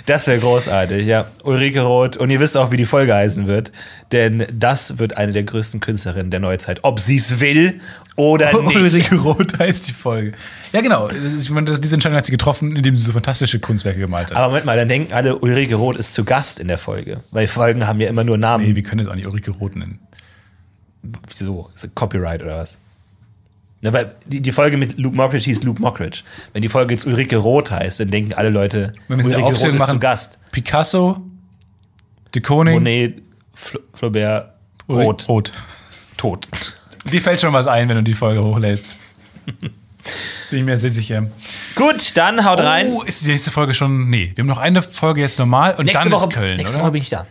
Das wäre großartig, ja. Ulrike Roth. Und ihr wisst auch, wie die Folge heißen wird. Denn das wird eine der größten Künstlerinnen der Neuzeit. Ob sie es will oder nicht. Ulrike Roth heißt die Folge. Ja, genau. Ich meine, das- diese Entscheidung hat sie getroffen, indem sie so fantastische Kunstwerke gemalt hat. Aber Moment mal, dann denken alle, Ulrike Roth ist zu Gast in der Folge. Weil Folgen haben ja immer nur Namen. nee, wir können es auch nicht Ulrike Roth nennen. Wieso? Ist Copyright oder was? Na, weil die, die Folge mit Luke Mockridge hieß Luke Mockridge. Wenn die Folge jetzt Ulrike Roth heißt, dann denken alle Leute, Ulrike Roth ist machen, zu Gast. Picasso, de Koning, Monet, Fl Flaubert, Roth, Roth. tot. Dir fällt schon was ein, wenn du die Folge hochlädst. Bin ich mir sehr sicher. Gut, dann haut rein. Oh, ist die nächste Folge schon. Nee, wir haben noch eine Folge jetzt normal und nächste dann Woche, ist Köln. nächste oder? Woche bin ich da.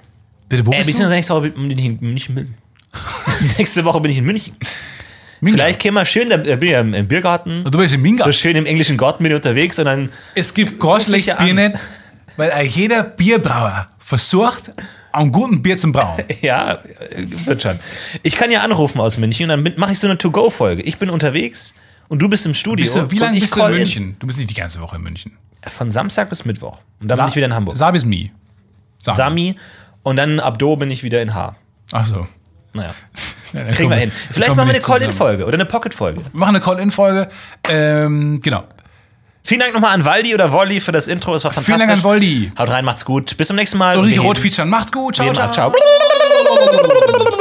Bitte, wo Äh, bist du? nächste Woche bin ich in München. nächste Woche bin ich in München. Minga. Vielleicht kämen wir schön, da bin ich ja im im Biergarten. Und du bist in Minga. So schön im englischen Garten bin ich unterwegs und dann Es gibt mich Bier nicht, weil äh, jeder Bierbrauer versucht, ein guten Bier zu brauen. Ja, äh, wird schon. Ich kann ja anrufen aus München und dann mache ich so eine To-Go-Folge. Ich bin unterwegs und du bist im Studio. Bist du, wie lange bist du in München? Du bist nicht die ganze Woche in München. Von Samstag bis Mittwoch. Und dann bin ich wieder in Hamburg. Sabis Mi. Sami. Sami. Und dann ab Do bin ich wieder in H. Ach so. Naja, Ja, kriegen wir hin. Vielleicht machen wir eine. Call-In-Folge oder eine Pocket-Folge. Wir machen eine Call-In-Folge. Ähm, genau. Vielen Dank nochmal an Waldi oder Wolli für das Intro. Es war fantastisch. Vielen Dank an Voldi. Haut rein, macht's gut. Bis zum nächsten Mal. Ulrike gehen- featuren. Macht's gut. Ciao, ciao. Ciao.